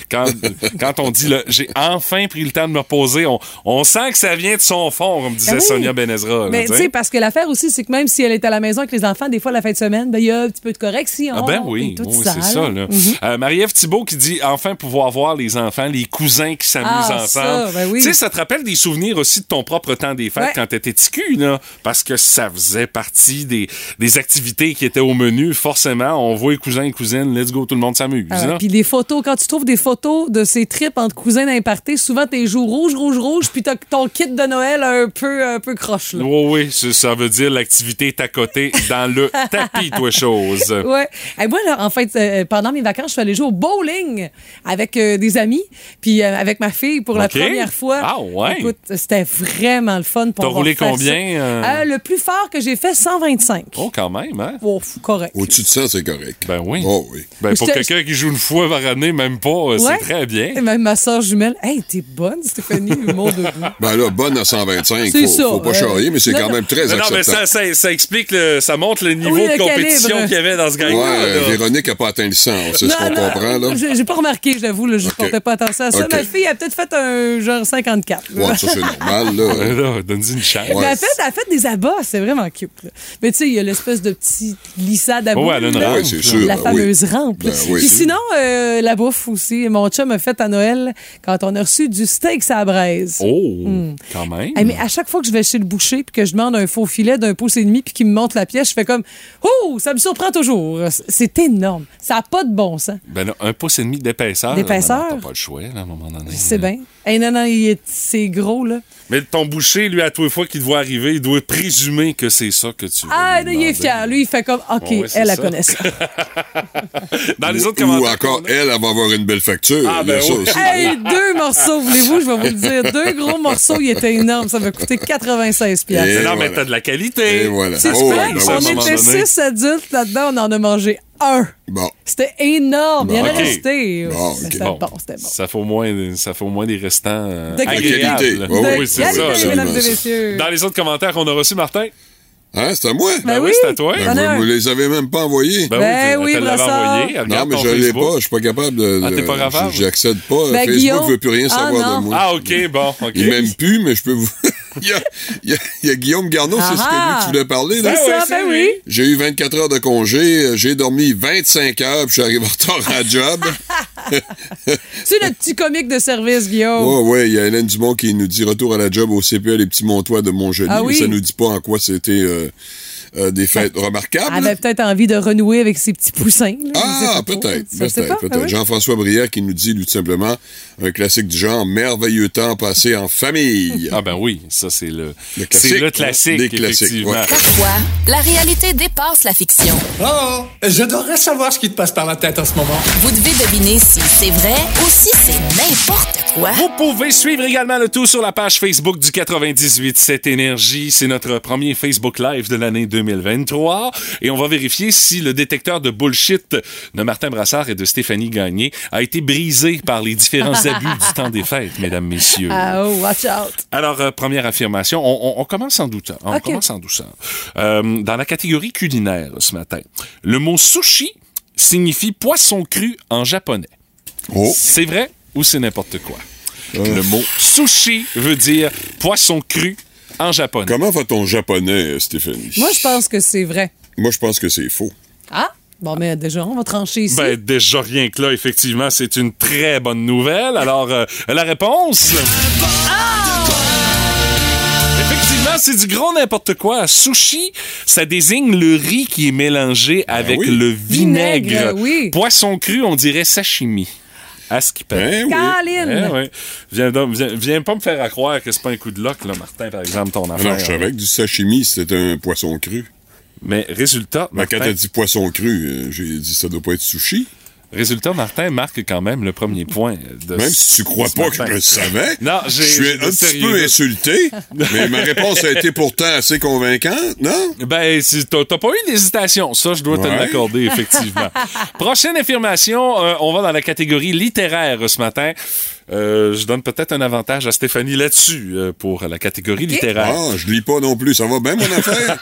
quand, (laughs) quand on dit j'ai enfin pris le temps de me reposer, on, on sent que ça vient de son fond, comme disait Ben oui. Sonia Benezra. Mais tu tu sais. parce que l'affaire aussi, c'est que même si elle est à la maison avec les enfants, des fois, la fin de semaine, ben, il y a un petit peu de correction. Ah ben oui, oui, c'est ça. Là. Euh, Marie-Ève Thibault qui dit enfin pouvoir voir les enfants, les cousins cousins qui s'amusent Ah, ensemble. ben oui. Tu sais, ça te rappelle des souvenirs aussi de ton propre temps des fêtes Ouais. quand t'étais petit cul, là. Parce que ça faisait partie des, des activités qui étaient au menu. Forcément, on voit les cousins et cousines, let's go, tout le monde s'amuse. Ah, là. puis des photos, quand tu trouves des photos de ces trips entre cousins d'imparté, souvent tes joues rouges, rouges, rouges, puis t'as ton kit de Noël un peu, un peu croche. Là. Oui, oui, ça, ça veut dire l'activité est à côté dans le (laughs) tapis, toi, chose. Ouais. Et moi, là, en fait, euh, pendant mes vacances, je suis allée jouer au bowling avec euh, des amis, puis euh, avec ma fille pour la première fois. Ah, ouais. Écoute, c'était vraiment le fun pour T'as roulé combien, euh? Euh, le plus fort que j'ai fait, 125. Oh, quand même, hein? Oh, correct. Au-dessus de ça, c'est correct. Ben oui. Oh oui. Ben, pour J'étais- quelqu'un qui joue une fois par année, même pas, euh, Ouais. c'est très bien. Et même ma soeur jumelle, hey, t'es bonne, Stéphanie, humour de. Ben là, bonne à 125, C'est faut, ça, faut pas euh, charrier, mais c'est non, quand non. même très Mais non, mais acceptable. ça, ça, ça explique, le- ça montre le niveau Oui, de compétition calibre. qu'il y avait dans ce Ouais, gang-là. euh, là. Véronique a pas atteint le 100, c'est ce qu'on Non, non, comprend, là. J'ai pas remarqué, j'avoue, là, je Ok. portais pas attention à ça. Ok. Ma fille a peut-être fait un genre 54. là. Ouais, ça, c'est normal, là. (laughs) Donne-y une chance. Ouais. elle a fait, elle a fait des abats, c'est vraiment cute. là. Mais tu sais, il y a l'espèce de petit lissade à bout. Ouais, elle a une là. rampe. Oui, c'est sûr. La ben fameuse oui. rampe. Ben oui. Puis sinon, euh, la bouffe aussi. Mon chum a fait à Noël quand on a reçu du steak à la braise. Oh, quand même. Hey, mais à chaque fois que je vais chez le boucher puis que je demande un faux filet d'un pouce et demi puis qu'il me montre la pièce, je fais comme Oh, ça me surprend toujours. C'est énorme. Ça n'a pas de bon sens. Ben là, un pouce et demi d'épaisseur. D'épaisseur? Ben non, T'as pas le choix, là, à un moment donné. C'est bien. Hey, non, non, il est- c'est gros, là. Mais ton boucher, lui, à tous les fois qu'il te voit arriver, il doit présumer que c'est ça que tu veux. Ah, lui il est fier. Lui, il fait comme OK, Ouais, c'est elle, elle connaît ça. (laughs) Dans les autres Ou commentaires. encore, qu'on a- elle, elle va avoir une belle facture. Ah, ben oui. aussi. Hey, deux morceaux, voulez-vous? Je vais vous le dire. Deux gros morceaux, il était énorme. Ça m'a coûté 96 piastres. Mais non, mais voilà. t'as de la qualité. Et voilà. C'est Oh, vrai, ben on était six adultes là-dedans, on en a mangé un. Bon. C'était énorme. Il y en a resté. Bon. C'était bon, c'était bon. Ça fait au moins, ça fait au moins des restants euh, De agréables. qualité. Ouais, Oui, c'est ça. absolument. là. mesdames et messieurs. Dans les autres commentaires qu'on a reçus, Martin? Hein, c'est à moi? Ben oui, oui, c'est à toi. Ben, vous, vous les avez même pas envoyés. Ben, Ben oui, l'avais Brassard. envoyé. non, mais je l'ai Facebook. pas. Je suis pas capable de. Ah, t'es pas capable? J'accède pas. Ben, Facebook Guillaume- veut plus rien Ah, savoir de moi. Ah, OK, bon. Il m'aime plus, mais je peux vous. (laughs) il, y a, il y a- il y a Guillaume Garneau, c'est ce que Ah. lui tu voulais parler, là. C'est ouais, ça, c'est ben oui. J'ai eu 24 heures de congé, euh, j'ai dormi 25 heures, puis je suis arrivé en retard à la job. (laughs) (laughs) C'est le petit comique de service, Guillaume. Ouais, ouais, il y a Hélène Dumont qui nous dit retour à la job au CPA Les Petits Montois de Montjoli. Ah mais oui? ça nous dit pas en quoi c'était euh, euh, des fêtes Elle remarquables. avait peut-être envie de renouer avec ses petits poussins. là. Je Ah, peut-être, Je sais peut-être, pas, peut-être. ah oui. Jean-François Brière qui nous dit, lui, tout simplement, un classique du genre, merveilleux temps passé en famille. Ah ben oui, ça c'est le, Le c'est classique, le hein, classique, des classiques, ouais. Parfois, la réalité dépasse la fiction. Oh, j'adorerais savoir ce qui te passe par la tête en ce moment. Vous devez deviner si c'est vrai ou si c'est n'importe quoi. Vous pouvez suivre également le tout sur la page Facebook du 98 cette énergie. C'est notre premier Facebook Live de l'année 2023 et on va vérifier si le détecteur de bullshit de Martin Brassard et de Stéphanie Gagné a été brisé par les différents (laughs) abus du temps des fêtes, mesdames, messieurs. Ah, oh, watch out. Alors, euh, première affirmation, on, on- on commence en douceur. On commence en douceur. Euh, dans la catégorie culinaire ce matin, le mot sushi signifie poisson cru en japonais. Oh. C'est vrai ou c'est n'importe quoi? Le mot sushi veut dire poisson cru en japonais. Comment va ton japonais, Stéphanie? Moi, je pense que c'est vrai. Moi, je pense que c'est faux. Ah? Bon, mais déjà, on va trancher ici. Ben, déjà rien que là, effectivement, c'est une très bonne nouvelle. Alors, euh, la réponse... Effectivement, c'est du gros n'importe quoi. Sushi, ça désigne le riz qui est mélangé avec oui. le vinaigre. Vinaigre, oui. Poisson cru, on dirait sashimi. À ce qui paraît. Oui. Caroline! Eh ouais. Viens, donc- viens, viens pas me faire à croire que c'est pas un coup de loc, là, Martin, par exemple, ton affaire. Alors, je savais que du sashimi, c'était un poisson cru. Mais résultat, Mais quand Martin, t'as dit poisson cru, euh, j'ai dit ça doit pas être sushi. Résultat, Martin marque quand même le premier point. De Même si tu crois pas que je le savais. Non, j'ai- Je suis un petit peu insulté, mais ma réponse a été pourtant assez convaincante, non? Ben, si t'as pas eu d'hésitation. Ça, je dois te l'accorder, effectivement. (laughs) Prochaine affirmation, euh, on va dans la catégorie littéraire ce matin. Euh, je donne peut-être un avantage à Stéphanie là-dessus euh, pour la catégorie littéraire. Ah, je lis pas non plus. Ça va bien, mon (laughs) affaire?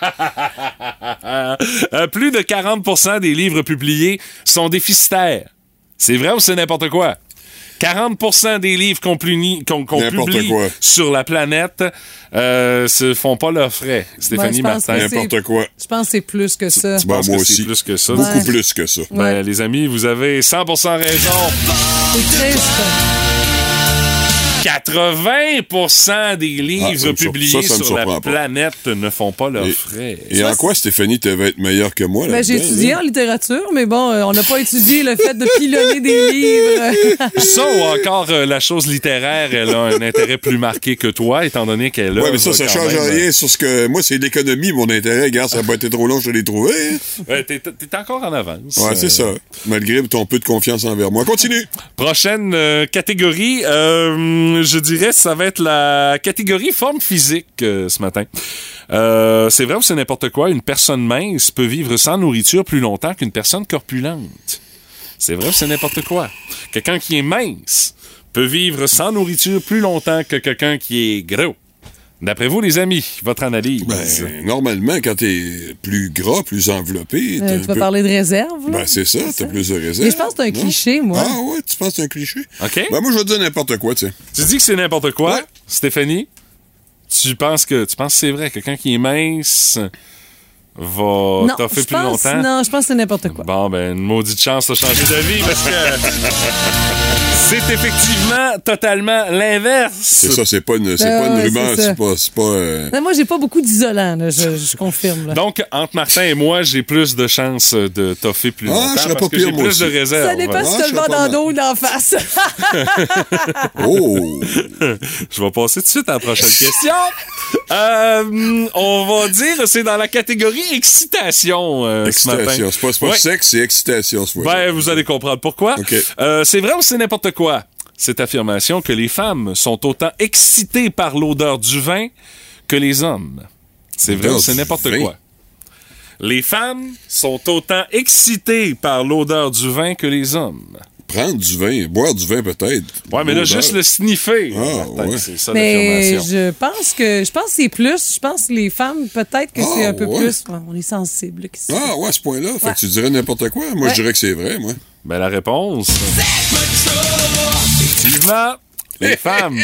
Euh, plus de 40% des livres publiés sont déficitaires. C'est vrai ou c'est n'importe quoi? 40% des livres qu'on publie quoi. sur la planète euh, se font pas leurs frais. Stéphanie pense Martin. que c'est- N'importe quoi. Je pense que c'est plus que ça. Tu penses moi que aussi. c'est plus que ça? Beaucoup Ouais. plus que ça. Ben, les amis, vous avez 100 raison. C'est triste. 80% des Ah, livres sur- publiés ça, ça me sur la pas. planète ne font pas leurs Et- frais. Et en quoi, Stéphanie, tu vas être meilleure que moi? Ben, j'ai étudié hein? en littérature, mais bon, euh, on n'a pas étudié le fait de pilonner des livres. (laughs) Ça ou encore euh, la chose littéraire, elle a un intérêt plus marqué que toi, étant donné qu'elle a. Ouais, mais ça, ça change même, rien sur ce que. Moi, c'est l'économie, mon intérêt. Regarde, ça n'a pas été trop long, je l'ai trouvé. euh, T'es t'es encore en avance. Ouais, c'est ça. Malgré ton peu de confiance envers moi. Continue. Prochaine euh, catégorie, euh, je dirais, ça va être la catégorie forme physique euh, ce matin. Euh, c'est vrai ou c'est n'importe quoi, une personne mince peut vivre sans nourriture plus longtemps qu'une personne corpulente. C'est vrai ou c'est n'importe quoi? Quelqu'un qui est mince peut vivre sans nourriture plus longtemps que quelqu'un qui est gros. D'après vous, les amis, votre analyse? Ben, normalement, quand t'es plus gras, plus enveloppé, Euh, tu vas peu- parler de réserve? Ben, c'est ça, t'as plus de réserve. Mais je pense que c'est un non? cliché, moi. Ah ouais, tu penses que c'est un cliché? OK. Ben, moi, je vais te dire n'importe quoi, tu sais. Tu dis que c'est n'importe quoi, Ouais. Stéphanie? Tu penses que tu penses que c'est vrai, quelqu'un qui est mince va t'offrir plus pense, longtemps? non, je pense que c'est n'importe quoi. Bon, ben, une maudite chance de changer d'avis parce que (laughs) c'est effectivement totalement l'inverse. C'est ça, c'est pas une, c'est Ben pas une ouais, rumeur, c'est pas. C'est pas euh, Non, moi, j'ai pas beaucoup d'isolant, là, je, je confirme. là. Donc, entre Martin et moi, j'ai plus de chances de toffer plus Ah, longtemps je serais parce pas que pire, j'ai moi plus de réserve. ça dépend Ah, si t'as le dans dos ou d'en face. (laughs) Oh! (laughs) Je vais passer tout de suite à la prochaine question. Euh, on va dire, c'est dans la catégorie excitation euh, ce matin. excitation. C'est pas, c'est pas Ouais. sexe, c'est excitation, ce Ben, vous allez comprendre pourquoi. Euh, c'est vrai ou c'est n'importe quoi? Cette affirmation que les femmes sont autant excitées par l'odeur du vin que les hommes. C'est vrai ou c'est n'importe quoi? Les femmes sont autant excitées par l'odeur du vin que les hommes. Prendre du vin, boire du vin peut-être. Ouais, mais là, juste le sniffer. Ah, ouais. C'est ça Mais l'affirmation. je pense que je pense que c'est plus. Je pense que les femmes, peut-être que c'est Ah, un peu ouais. plus. on est sensible. Ah, ouais, à ce point-là. Fait que tu dirais n'importe quoi. Moi, Ouais. je dirais que c'est vrai, moi. Ben, la réponse. Effectivement, les femmes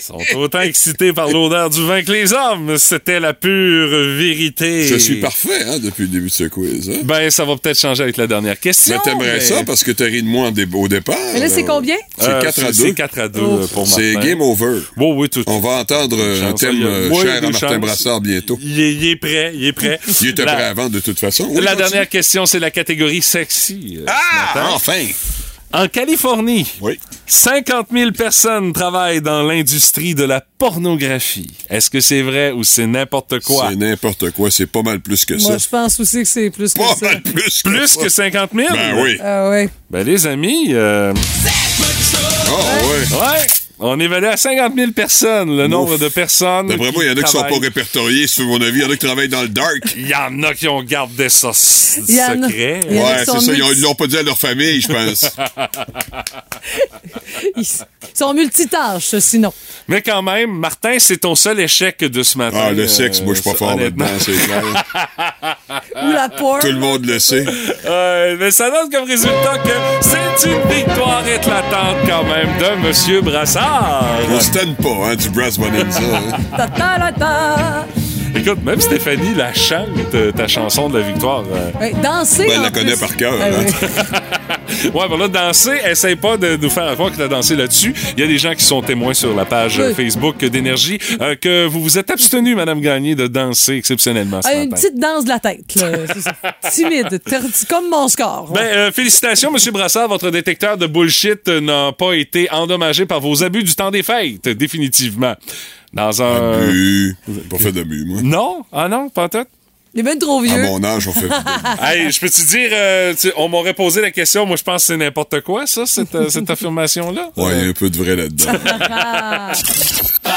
sont autant excitées par l'odeur du vin que les hommes. C'était la pure vérité. Je suis parfait, hein, depuis le début de ce quiz. Hein? Ben, ça va peut-être changer avec la dernière question. mais t'aimerais mais- ça parce que t'as ri de moi dé- au départ. Mais là, c'est combien? C'est Euh, 4 à c'est 2. 4 à 2 Oh. pour C'est game over. Oui, oui, tout. On va entendre euh, un thème a- euh, oui, cher à Martin chances. Brassard bientôt. Il est, il est prêt, il est prêt. Il était La- prêt avant, de toute façon. Oui, la dernière question, c'est la catégorie sexy. euh, ce Ah, matin. enfin! En Californie, Oui. 50 000 personnes travaillent dans l'industrie de la pornographie. Est-ce que c'est vrai ou c'est n'importe quoi? C'est n'importe quoi. C'est pas mal plus que Moi, ça. je pense aussi que c'est plus que Pas ça. mal plus que Plus que 50 000? Ben oui. Ah ouais. Ben les amis, euh, Ah, ouais. ouais, on évalue à 50 000 personnes le nombre de personnes. D'après moi, il y en a qui sont pas répertoriés, sur mon avis. Il y en a qui travaillent dans le dark. Il y en a qui ont gardé ça secret. en a Ouais, c'est ça. Ils ils l'ont pas dit à leur famille, je pense. (laughs) Ils sont multitâches, sinon. Mais quand même, Martin, c'est ton seul échec de ce matin. Ah, le sexe, moi, je suis pas euh, fort honnêtement. là-dedans, c'est clair. (laughs) Ou la porn. Tout le monde le sait. Euh, mais ça donne comme résultat que c'est une victoire éclatante quand même de Monsieur Brassard. On se pas, hein, du Brass Bonanza. hein. (laughs) Ta ta la ta. Écoute, même Stéphanie la chante, ta chanson de la victoire. euh. Ouais, danser. Ben, elle la connaît plus. par cœur, Ah, hein. oui. (laughs) Ouais, ben là, danser, essaye pas de nous faire croire que t'as dansé là-dessus. Il y a des gens qui sont témoins sur la page euh, Oui. Facebook d'Énergie euh, que vous vous êtes abstenu, Madame Gagné, de danser exceptionnellement ce Ah, matin. une petite danse de la tête. là. (laughs) Timide. Comme mon score. ouais. Ben, euh, félicitations, Monsieur Brassard. Votre détecteur de bullshit euh, n'a pas été endommagé par vos abus du temps des fêtes, définitivement. Dans un... Bu. J'ai pas fait de bu, moi. Non? Ah non, pas en tout? Il est bien trop À vieux. mon âge, on fait. Hey, je peux te dire, euh, tu on m'aurait posé la question, moi je pense que c'est n'importe quoi, ça, cette, euh, cette affirmation-là. Ouais, il y a un peu de vrai là-dedans. Ah. Ah,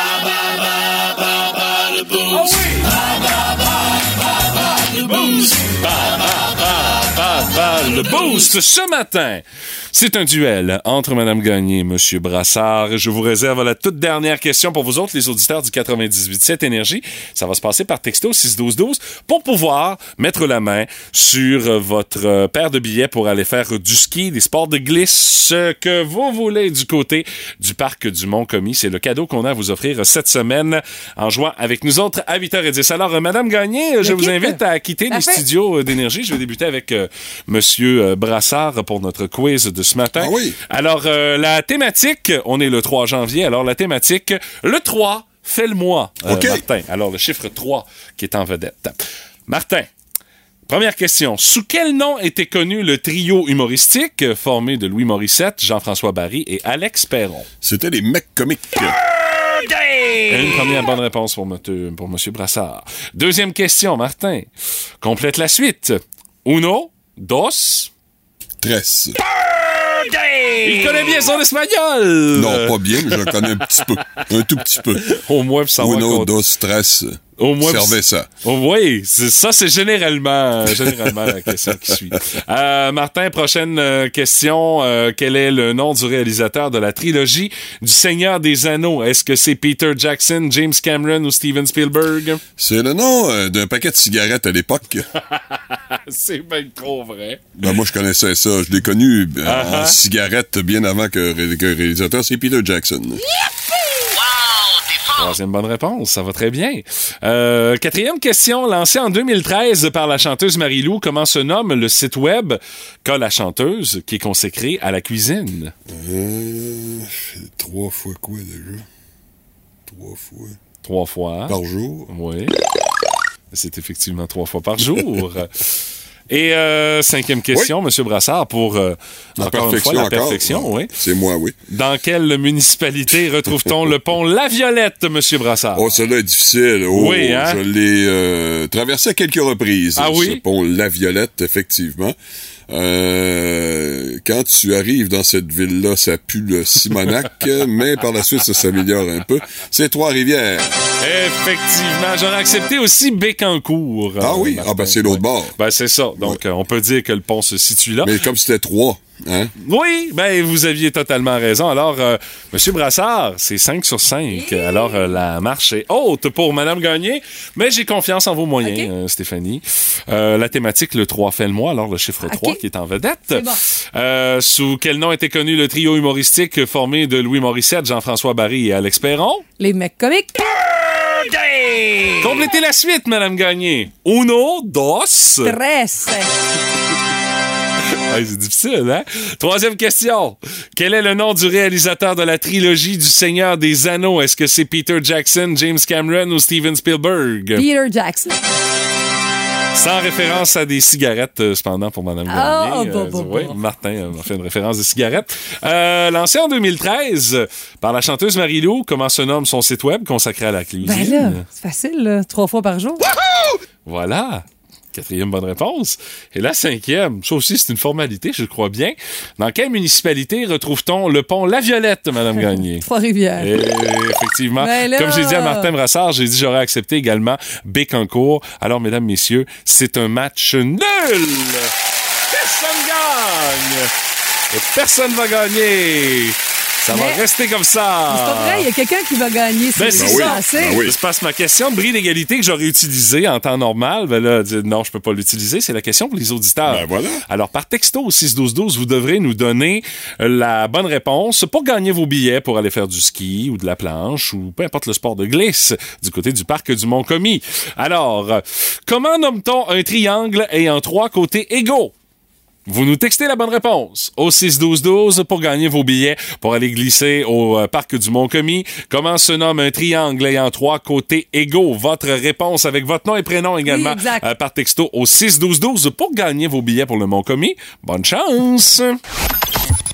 ah, le boost ce matin. C'est un duel entre Madame Gagné et Monsieur Brassard. Je vous réserve la toute dernière question pour vous autres, les auditeurs du 98.7 Énergie. Ça va se passer par texto 61212 pour pouvoir mettre la main sur votre paire de billets pour aller faire du ski, des sports de glisse, ce que vous voulez du côté du parc du Mont-Commis. C'est le cadeau qu'on a à vous offrir cette semaine en jouant avec nous autres à 8h10. Alors, Madame Gagné, je vous invite à quitter les studios euh, d'énergie. Je vais débuter avec euh, Monsieur euh, Brassard pour notre quiz de ce matin. Ah oui. Alors, euh, la thématique, on est le 3 janvier, alors la thématique, le 3, fait le mois, euh, OK. Martin. Alors, le chiffre 3 qui est en vedette. Martin, première question. Sous quel nom était connu le trio humoristique euh, formé de Louis Morissette, Jean-François Barry et Alex Perron? C'était les mecs comiques. Une première bonne réponse pour, pour Monsieur Brassard. Deuxième question, Martin. Complète la suite. Uno, dos? Tresse. Il connaît bien son espagnol. Non, pas bien, mais je le connais un petit peu. Un tout petit peu. Au moins pour savoir Uno, dos, stress. Au moins, Servez ça. Oh, oui, c'est- ça c'est généralement, généralement la question qui suit. (laughs) Euh, Martin, prochaine euh, question. Euh, quel est le nom du réalisateur de la trilogie du Seigneur des Anneaux? Est-ce que c'est Peter Jackson, James Cameron ou Steven Spielberg? C'est le nom euh, d'un paquet de cigarettes à l'époque. (laughs) c'est bien trop vrai. Ben, moi, je connaissais ça. Je l'ai connu euh, Ah, ah. en cigarette bien avant que, ré- que réalisateur. C'est Peter Jackson. Troisième bonne réponse, ça va très bien. Euh, quatrième question, lancée en 2013 par la chanteuse Marie-Lou, comment se nomme le site web qu'a la chanteuse qui est consacré à la cuisine? Euh, trois fois quoi déjà? Trois fois. Trois fois. Par jour? Oui. C'est effectivement trois fois par jour. (laughs) Et euh, cinquième question, Monsieur Brassard, pour euh, La encore une perfection fois la encore. perfection, oui. C'est moi, oui. Dans quelle municipalité (laughs) retrouve-t-on le pont La Violette, Monsieur Brassard? Oh, celui-là est difficile. Oh, Oui, hein? Je l'ai euh, traversé à quelques reprises. Ah oui? Ce pont La Violette, effectivement. Euh, quand tu arrives dans cette ville-là, ça pue le Simonac, (laughs) mais par la suite, ça s'améliore un peu. C'est Trois-Rivières. Effectivement, j'aurais accepté aussi Bécancourt. Ah euh, oui? Martin. Ah ben, c'est l'autre bord. Ben c'est ça. Donc euh, on peut dire que le pont se situe là. Mais comme c'était trois, hein? Oui, ben vous aviez totalement raison. Alors, euh, Monsieur Brassard, c'est 5 sur 5. Alors, euh, la marche est haute pour Madame Gagné, mais j'ai confiance en vos moyens, euh, Stéphanie. Euh, la thématique, le 3 fait le mois, alors le chiffre 3 qui est en vedette. Bon. Euh, sous quel nom était connu le trio humoristique formé de Louis Morissette, Jean-François Barry et Alex Perron? Les mecs comiques. Complétez la suite, Madame Gagné. Uno, dos. Stress. (laughs) Hey, c'est difficile, hein? Troisième question. Quel est le nom du réalisateur de la trilogie du Seigneur des Anneaux? Est-ce que c'est Peter Jackson, James Cameron ou Steven Spielberg? Peter Jackson. Sans référence à des cigarettes, euh, cependant, pour Mme Ah, Gagné. bah, bah, oui, bah. Martin euh, m'a fait une référence de cigarettes. Euh, lancé en 2013 euh, par la chanteuse Marie-Lou, comment se nomme son site web consacré à la cuisine? Ben là, c'est facile, là. Trois fois par jour. Voilà. Quatrième bonne réponse. Et la cinquième, ça aussi c'est une formalité, je crois bien. Dans quelle municipalité retrouve-t-on le pont La Violette, Madame Gagné? (laughs) Trois-Rivières. Effectivement, Ben là! comme j'ai dit à Martin Brassard, j'ai dit j'aurais accepté également Bécancourt. Alors, mesdames, messieurs, c'est un match nul! Personne gagne! Et personne va gagner! Ça va rester comme C'est ça! pas vrai, il y a quelqu'un qui va gagner. Ben, c'est c'est ça. assez. Ben oui. C'est parce que ma question de bris d'égalité que j'aurais utilisée en temps normal, ben là, non, je peux pas l'utiliser. C'est la question pour les auditeurs. Ben voilà. Alors, par texto au 61212, vous devrez nous donner euh, la bonne réponse pour gagner vos billets pour aller faire du ski ou de la planche ou peu importe le sport de glisse du côté du parc du Mont-Commis. Alors, euh, comment nomme-t-on un triangle ayant trois côtés égaux? Vous nous textez la bonne réponse au 6-12-12 pour gagner vos billets pour aller glisser au euh, parc du Mont-Commis. Comment se nomme un triangle ayant trois côtés égaux? Votre réponse avec votre nom et prénom également Oui, euh, par texto au 6-12-12 pour gagner vos billets pour le Mont-Commis. Bonne chance!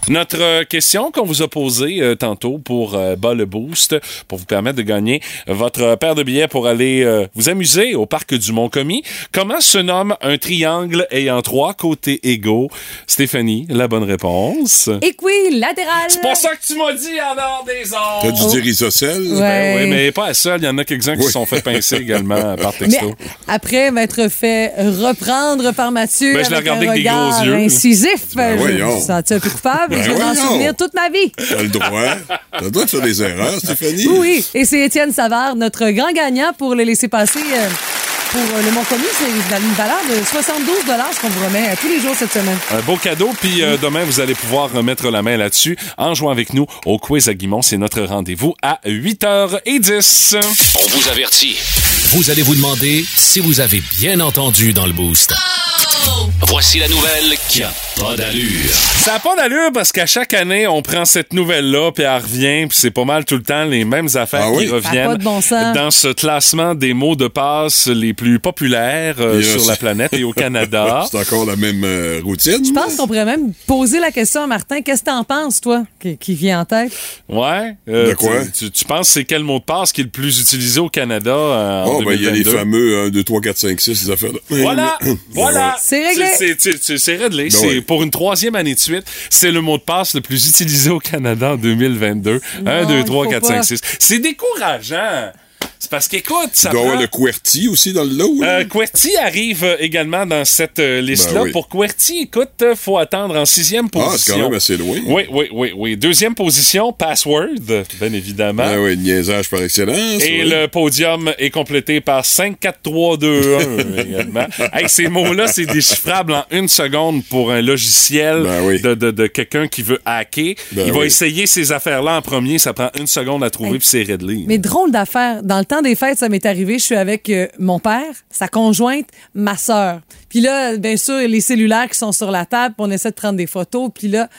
Notre euh, question qu'on vous a posée euh, tantôt pour euh, bas le boost, pour vous permettre de gagner votre paire de billets pour aller euh, vous amuser au parc du Mont-Commis. Comment se nomme un triangle ayant trois côtés égaux? Stéphanie, la bonne réponse. Équilatéral. C'est pas ça que tu m'as dit en dehors des T'as ondes. dû dire isocèle? Ouais. Ben oui, mais pas à seul. Il y en a quelques-uns qui se sont fait pincer (laughs) également par Mais texto. après m'être fait reprendre par Mathieu Ben, je l'ai avec regardé un avec des gros yeux. incisif, Ben je voyons. me suis senti un peu coupable. Ben je vais m'en souvenir toute ma vie. T'as le droit. T'as le droit de faire des erreurs, Stéphanie? Oui, oui. Et c'est Étienne Savard, notre grand gagnant pour le laisser passer euh, pour euh, le Mont-Commis. C'est une valeur de 72 ce qu'on vous remet euh, tous les jours cette semaine. Un beau cadeau, puis euh, demain, vous allez pouvoir remettre la main là-dessus en jouant avec nous au quiz à Guimont. C'est notre rendez-vous à 8h10. On vous avertit. Vous allez vous demander si vous avez bien entendu dans le boost. Voici la nouvelle qui a pas d'allure. Ça n'a pas d'allure parce qu'à chaque année, on prend cette nouvelle-là, puis elle revient, puis c'est pas mal tout le temps les mêmes affaires Ah oui? qui Ça a reviennent pas de bon sens. dans ce classement des mots de passe les plus populaires euh, sur la planète et au Canada. (laughs) C'est encore la même euh, routine. Je pense qu'on pourrait même poser la question à Martin. Qu'est-ce que t'en penses, toi, qui, qui vient en tête? Ouais. euh, De quoi? Tu, tu- tu penses c'est quel mot de passe qui est le plus utilisé au Canada euh, en Oh, ben, il y a les 2022? fameux 1, 2, 3, 4, 5, 6, ces affaires-là. Voilà, (coughs) voilà. C'est réglé. C'est- C'est c'est- c'est réglé. Ben c'est ouais. pour une troisième année de suite. C'est le mot de passe le plus utilisé au Canada en 2022. 1, Non, 2, il 3, faut 4, pas. 5, 6. C'est décourageant. C'est parce qu'écoute, ça Il doit y prend... avoir le QWERTY aussi dans le lot. là. Euh, QWERTY arrive euh, également dans cette euh, liste-là. Ben oui. Pour QWERTY, écoute, euh, faut attendre en sixième ah, position. c'est quand même assez loin. Oui, oui, oui, oui. Deuxième position, Password, bien évidemment. Ah oui, niaisage par excellence. Et oui. le podium est complété par 5, 4, 3, 2, 1 également. Hey, ces mots-là, c'est déchiffrable en une seconde pour un logiciel Ben oui. de, de, de quelqu'un qui veut hacker. Ben Il va essayer ces affaires-là en premier. Ça prend une seconde à trouver, Hey. puis c'est réglé. Mais drôle d'affaire. Dans le temps des fêtes, ça m'est arrivé. Je suis avec euh, mon père, sa conjointe, ma sœur. Puis là, bien sûr, les cellulaires qui sont sur la table, puis on essaie de prendre des photos. Puis là,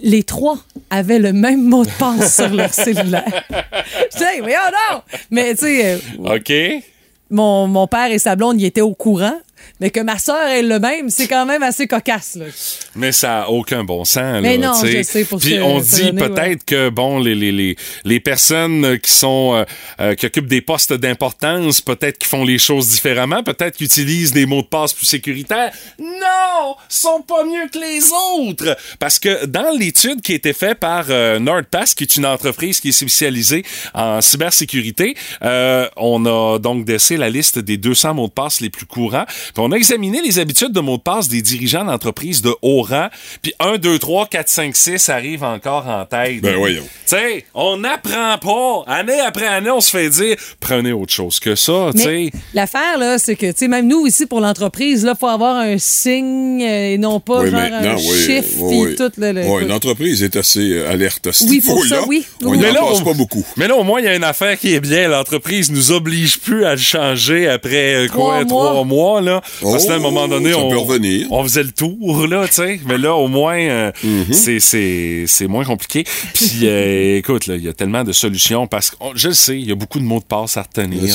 les trois avaient le même mot de passe sur leur (laughs) cellulaire. Je dis, hey, voyons non! Mais tu sais, euh, OK? mon, mon père et sa blonde, ils étaient au courant. Mais que ma sœur ait le même, c'est quand même assez cocasse. Là. Mais ça n'a aucun bon sens. Mais là, non, je sais, pour Puis on dit peut-être ouais. que bon, les, les, les, les personnes qui sont euh, euh, qui occupent des postes d'importance, peut-être qu'ils font les choses différemment, peut-être qu'ils utilisent des mots de passe plus sécuritaires. Non, sont pas mieux que les autres. Parce que dans l'étude qui a été faite par euh, NordPass, qui est une entreprise qui est spécialisée en cybersécurité, euh, on a donc dressé la liste des 200 mots de passe les plus courants. Puis on a examiné les habitudes de mots de passe des dirigeants d'entreprises de haut rang. Puis 1, 2, 3, 4, 5, 6 arrive encore en tête. Ben voyons. Tu sais, on n'apprend pas. Année après année, on se fait dire, prenez autre chose que ça, tu sais. Mais l'affaire, là, c'est que, tu sais, même nous, ici, pour l'entreprise, là, faut avoir un signe euh, et non pas Oui, genre un oui, chiffre oui, tout. Le, le- Oui, l'entreprise est assez euh, alerte à ce Oui, pour niveau-là. ça, oui. On Oui. n'y Mais là, en passe on- pas beaucoup. Mais là, au moins, il y a une affaire qui est bien. L'entreprise nous oblige plus à le changer après euh, quoi, Trois trois mois. mois, là. Parce que là, à un Oh, moment donné, ça on, peut revenir. on faisait le tour, là, tu sais. Mais là, au moins, euh, Mhm. c'est, c'est, c'est moins compliqué. Puis, (laughs) euh, écoute, là, il y a tellement de solutions parce que, on- je le sais, il y a beaucoup de mots de passe à retenir. Là.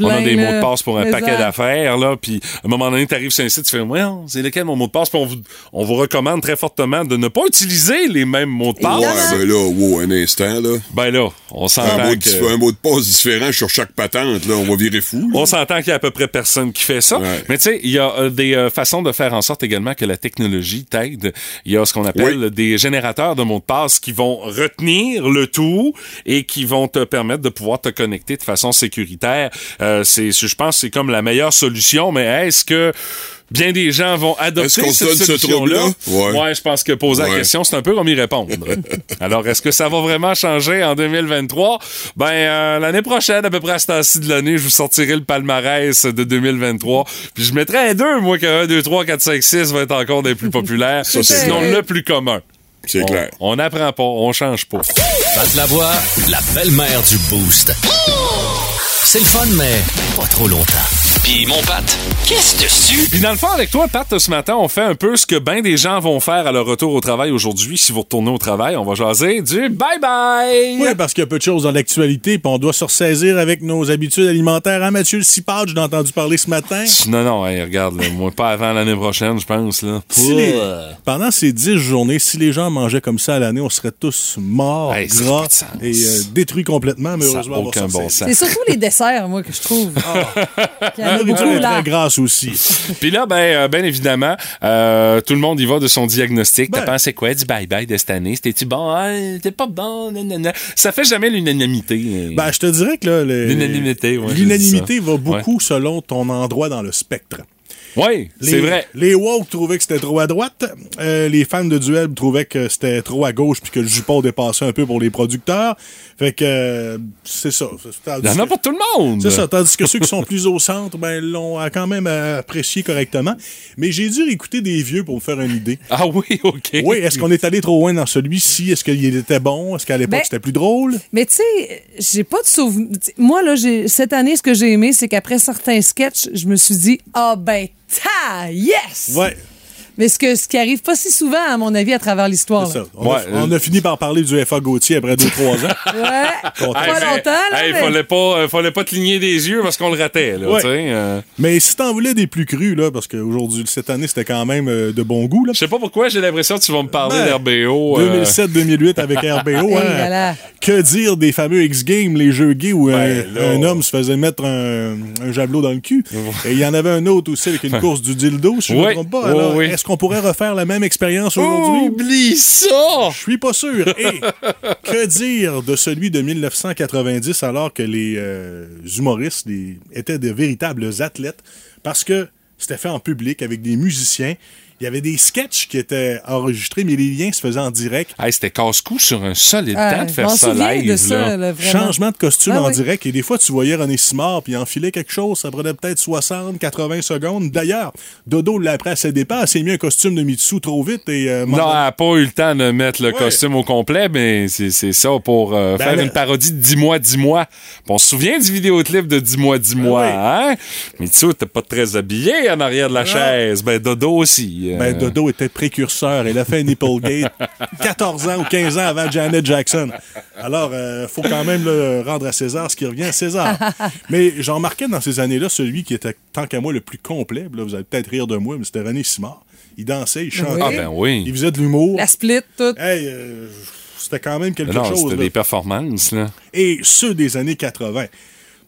On a des là. mots de passe pour un paquet d'affaires, là. Puis, à un moment donné, tu arrives sur un site, tu fais, ouais, c'est lequel mon mot de passe? Puis, on vous, on vous recommande très fortement de ne pas utiliser les mêmes mots de passe. Ouais, ben là, wow, un instant, là. Ben là, on s'entend que... un mot de passe différent sur chaque patente, là, on va virer fou. là. On s'entend qu'il y a à peu près personne qui fait ça. Ouais. Mais tu sais, il y a euh, des euh, façons de faire en sorte également que la technologie t'aide. Il y a ce qu'on appelle Oui. des générateurs de mots de passe qui vont retenir le tout et qui vont te permettre de pouvoir te connecter de façon sécuritaire. Euh, c'est, je pense, que c'est comme la meilleure solution. Mais est-ce que bien des gens vont adopter Est-ce qu'on se cette donne ce solution-là? trouble-là? Ouais. je pense que poser la question, c'est un peu comme y répondre. (laughs) Alors, est-ce que ça va vraiment changer en 2023? Ben, euh, l'année prochaine, à peu près à ce temps-ci de l'année, je vous sortirai le palmarès de 2023. Puis je mettrai un 2, moi, que 1, 2, 3, 4, 5, 6 va être encore des plus populaires. Ça, c'est Sinon, clair. le plus commun. C'est On- clair. On n'apprend pas, on change pas. Pat la voix, la belle-mère du Boost. C'est le fun, mais pas trop longtemps. Puis mon Pat, qu'est-ce dessus? Puis dans le fond, avec toi, Pat, ce matin, on fait un peu ce que bien des gens vont faire à leur retour au travail aujourd'hui. Si vous retournez au travail, on va jaser du bye-bye! Oui, parce qu'il y a peu de choses dans l'actualité, puis on doit se ressaisir avec nos habitudes alimentaires. Hein, Mathieu le Cipage, j'ai entendu parler ce matin. (laughs) Non, non, hey, regarde, là, moi, pas avant l'année prochaine, je pense. Là. Si les- pendant ces dix journées, si les gens mangeaient comme ça à l'année, on serait tous morts, Hey, gras et euh, détruits complètement, mais heureusement, aucun bon sens. C'est surtout les desserts, moi, que je trouve. Y en a beaucoup, est là. très grasse aussi. (laughs) Puis là, ben, euh, ben évidemment, euh, tout le monde y va de son diagnostic. T'as Ben. pensé quoi du bye-bye de cette année? C'était-tu bon? Ah, t'es pas bon? nanana. Ça fait jamais l'unanimité. Ben, je te dirais que là, L'unanimité, ouais, l'unanimité va beaucoup selon ton endroit dans le spectre. Oui, Les- c'est vrai. Les woke trouvaient que c'était trop à droite. Euh, les fans de duel trouvaient que c'était trop à gauche puis que le jupon dépassait un peu pour les producteurs. Fait que euh, c'est ça. Il y en a pour tout le monde. C'est ça. Tandis que ceux qui sont plus au centre, ben, l'ont quand même apprécié correctement. Mais j'ai dû écouter des vieux pour me faire une idée. Ah oui, OK. Oui, est-ce qu'on est allé trop loin dans celui-ci? Est-ce qu'il était bon? Est-ce qu'à l'époque Ben- c'était plus drôle? Mais tu sais, j'ai pas de souvenir. Moi, là, j'ai- cette année, ce que j'ai aimé, c'est qu'après certains sketchs, je me suis dit, ah ben, Ta, yes! Ouais, Mais ce, que, ce qui arrive pas si souvent, à mon avis, à travers l'histoire. c'est ça. On, a, Ouais, on a fini par parler du FA Gauthier après 2-3 ans. (laughs) Ouais. Pas Hey, longtemps, là. hey, mais- fallait pas, euh, fallait pas cligner des yeux parce qu'on le ratait, là, Ouais. euh. Mais si t'en voulais des plus crus, là, parce qu'aujourd'hui, cette année, c'était quand même euh, de bon goût, là. Je sais pas pourquoi, j'ai l'impression que tu vas me parler Ben, d'RBO. euh, 2007-2008 avec (laughs) RBO. Hein. Que dire des fameux X-Games, les jeux gays où un, Ben, un homme se faisait mettre un, un javelot dans le cul. Et il y en avait un autre aussi avec une course du dildo, si je ne me trompe pas. Alors, oui. Qu'on pourrait refaire la même expérience aujourd'hui? Oublie ça! Je suis pas sûr. Et que dire de celui de 1990 alors que les euh, humoristes les- étaient de véritables athlètes? Parce que c'était fait en public avec des musiciens. Il y avait des sketchs qui étaient enregistrés, mais les liens se faisaient en direct. Hey, c'était casse-cou sur un solide temps de faire ça live. de ça, là. Changement de costume Ah en oui. direct. Et des fois, tu voyais René Simard, puis il enfilait quelque chose. Ça prenait peut-être 60, 80 secondes. D'ailleurs, Dodo, là, après, à ses départs, elle s'est mis un costume de Mitsu trop vite. Et, euh, Non, elle n'a pas eu le temps de mettre le Ouais. costume au complet, mais c'est c'est ça pour euh, Ben, faire une parodie de 10 mois, 10 mois. On se souvient du vidéoclip de 10 mois, 10 mois, oui. hein? Mais tu t'es pas très habillé en arrière de la chaise. Ben, Dodo aussi. Euh. Ben, Dodo était précurseur. Elle a fait Nipplegate (laughs) 14 ans ou 15 ans avant Janet Jackson. Alors, il faut quand même le rendre à César ce qui revient à César. (laughs) Mais j'en remarquais dans ces années-là celui qui était, tant qu'à moi, le plus complet. Là, vous allez peut-être rire de moi, mais c'était René Simard. Il dansait, il chantait. Ah, ben oui. Il faisait de l'humour. La split, tout. Hey, euh, c'était quand même quelque Non, chose. c'était des performances, là. Et ceux des années 80.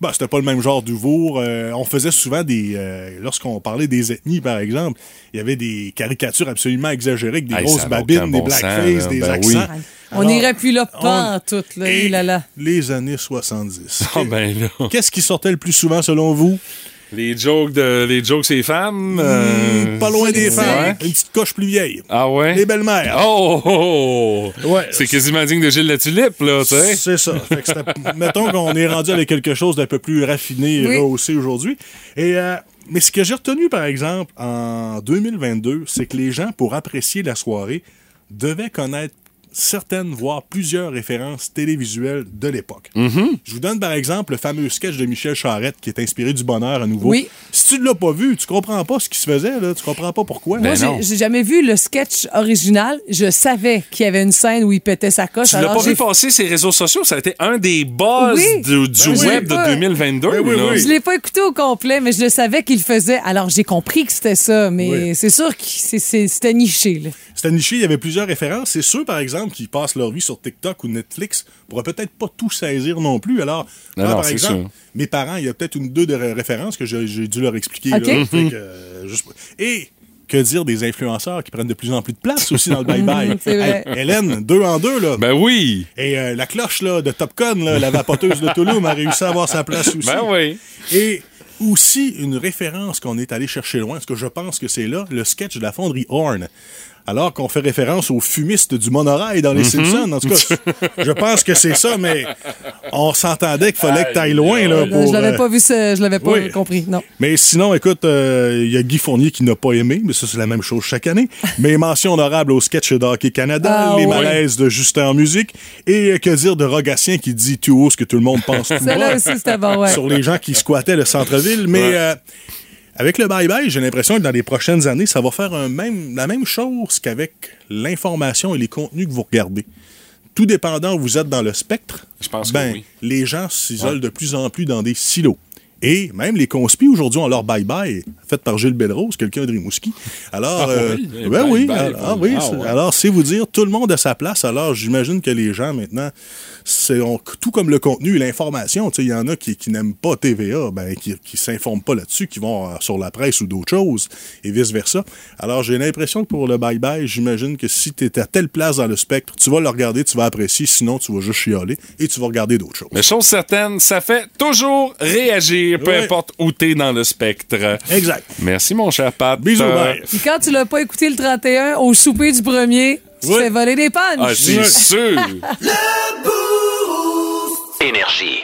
Bah, c'était pas le même genre d'humour. Euh, on faisait souvent des. euh, Lorsqu'on parlait des ethnies, par exemple, il y avait des caricatures absolument exagérées avec des Hey, grosses babines, des bon blackface, sens, des. Ben accents. oui. On n'irait plus là pas on- en tout, là. Et Hi là là. Les années 70. Ah, ben là. Qu'est-ce qui sortait le plus souvent selon vous? Les jokes de les jokes c'est femmes. euh, Hmm, pas loin des femmes. Une petite coche plus vieille. Ah ouais? Les belles-mères. Oh, oh, oh. Ouais. C'est quasiment digne de Gilles la Tulipe, là, tu sais. C'est ça. Fait que c'était- (laughs) mettons qu'on est rendu avec quelque chose d'un peu plus raffiné Oui. rehaussé aujourd'hui. Et euh, mais ce que j'ai retenu, par exemple, en 2022, c'est que les gens, pour apprécier la soirée, devaient connaître certaines, voire plusieurs références télévisuelles de l'époque. Mm-hmm. Je vous donne par exemple le fameux sketch de Michel Charette qui est inspiré du bonheur à nouveau. Oui. Si tu ne l'as pas vu, tu comprends pas ce qui se faisait, là. tu comprends pas pourquoi. Ben Moi, j'ai- jamais vu le sketch original. Je savais qu'il y avait une scène où il pétait sa coche. Tu l'as alors pas vu passer ses réseaux sociaux, ça a été un des buzz Oui. du, du Ben web de Ouais. 2022. Ben oui. Je l'ai pas écouté au complet, mais je le savais qu'il faisait. Alors, j'ai compris que c'était ça, mais Oui. c'est sûr que c'est- c'est- c'était niché. Là. C'était niché, il y avait plusieurs références. C'est ceux, par exemple, qui passent leur vie sur TikTok ou Netflix pourraient peut-être pas tout saisir non plus. Alors, Non, moi, non, par exemple, sûr. mes parents, il y a peut-être une ou deux de ré- références que j'ai dû leur expliquer. Là. Fait que, euh, juste- Et que dire des influenceurs qui prennent de plus en plus de place aussi dans le bye-bye? (laughs) Hey, Hélène, deux en deux, là. Ben oui. Et euh, la cloche là, de Top Gun, là, la vapoteuse de Toulouse, a réussi à avoir sa place aussi. Ben oui. Et aussi une référence qu'on est allé chercher loin, parce que je pense que c'est là, le sketch de la fonderie Horn. Alors qu'on fait référence aux fumistes du monorail dans les Simpsons. En tout cas, (laughs) je pense que c'est ça, mais on s'entendait qu'il fallait que tu ailles loin. Là, je pour, l'avais euh, pas vu, ça, je l'avais pas oui. compris. Non. mais sinon, écoute, euh, il y a Guy Fournier qui n'a pas aimé, mais ça, c'est la même chose chaque année. Mais mention honorable au sketch de Hockey Canada, Ah, les oui. malaises de Justin en musique, et euh, que dire de Rogatien qui dit tout haut ce que tout le monde pense tout (laughs) bas aussi, c'était bon, ouais. sur les gens qui squattaient le centre-ville. Mais euh, avec le bye-bye, j'ai l'impression que dans les prochaines années, ça va faire un même, la même chose qu'avec l'information et les contenus que vous regardez. Tout dépendant où vous êtes dans le spectre, Je pense que ben, oui. les gens s'isolent de plus en plus dans des silos. Et même les conspis aujourd'hui ont leur bye-bye fait par Gilles Belrose, quelqu'un de Rimouski. Alors, Ah, euh, oui, ben oui, alors, ah oui, ah, c'est- ouais. alors c'est vous dire, tout le monde a sa place. Alors, j'imagine que les gens maintenant, c'est tout comme le contenu et l'information, tu sais, il y en a qui, qui n'aiment pas TVA, ben, qui, qui s'informent pas là-dessus, qui vont euh, sur la presse ou d'autres choses, et vice-versa. Alors, j'ai l'impression que pour le bye-bye, j'imagine que si tu es à telle place dans le spectre, tu vas le regarder, tu vas apprécier, sinon tu vas juste chialer et tu vas regarder d'autres choses. Mais chose certaine, ça fait toujours réagir, peu Oui. importe où t'es dans le spectre. Exact. Merci, mon cher Pat. Bisous, Euh, bye. Puis quand tu l'as pas écouté le 31, au souper du premier, tu fais voler des pannes. Ah, c'est sûr. (laughs) Énergie.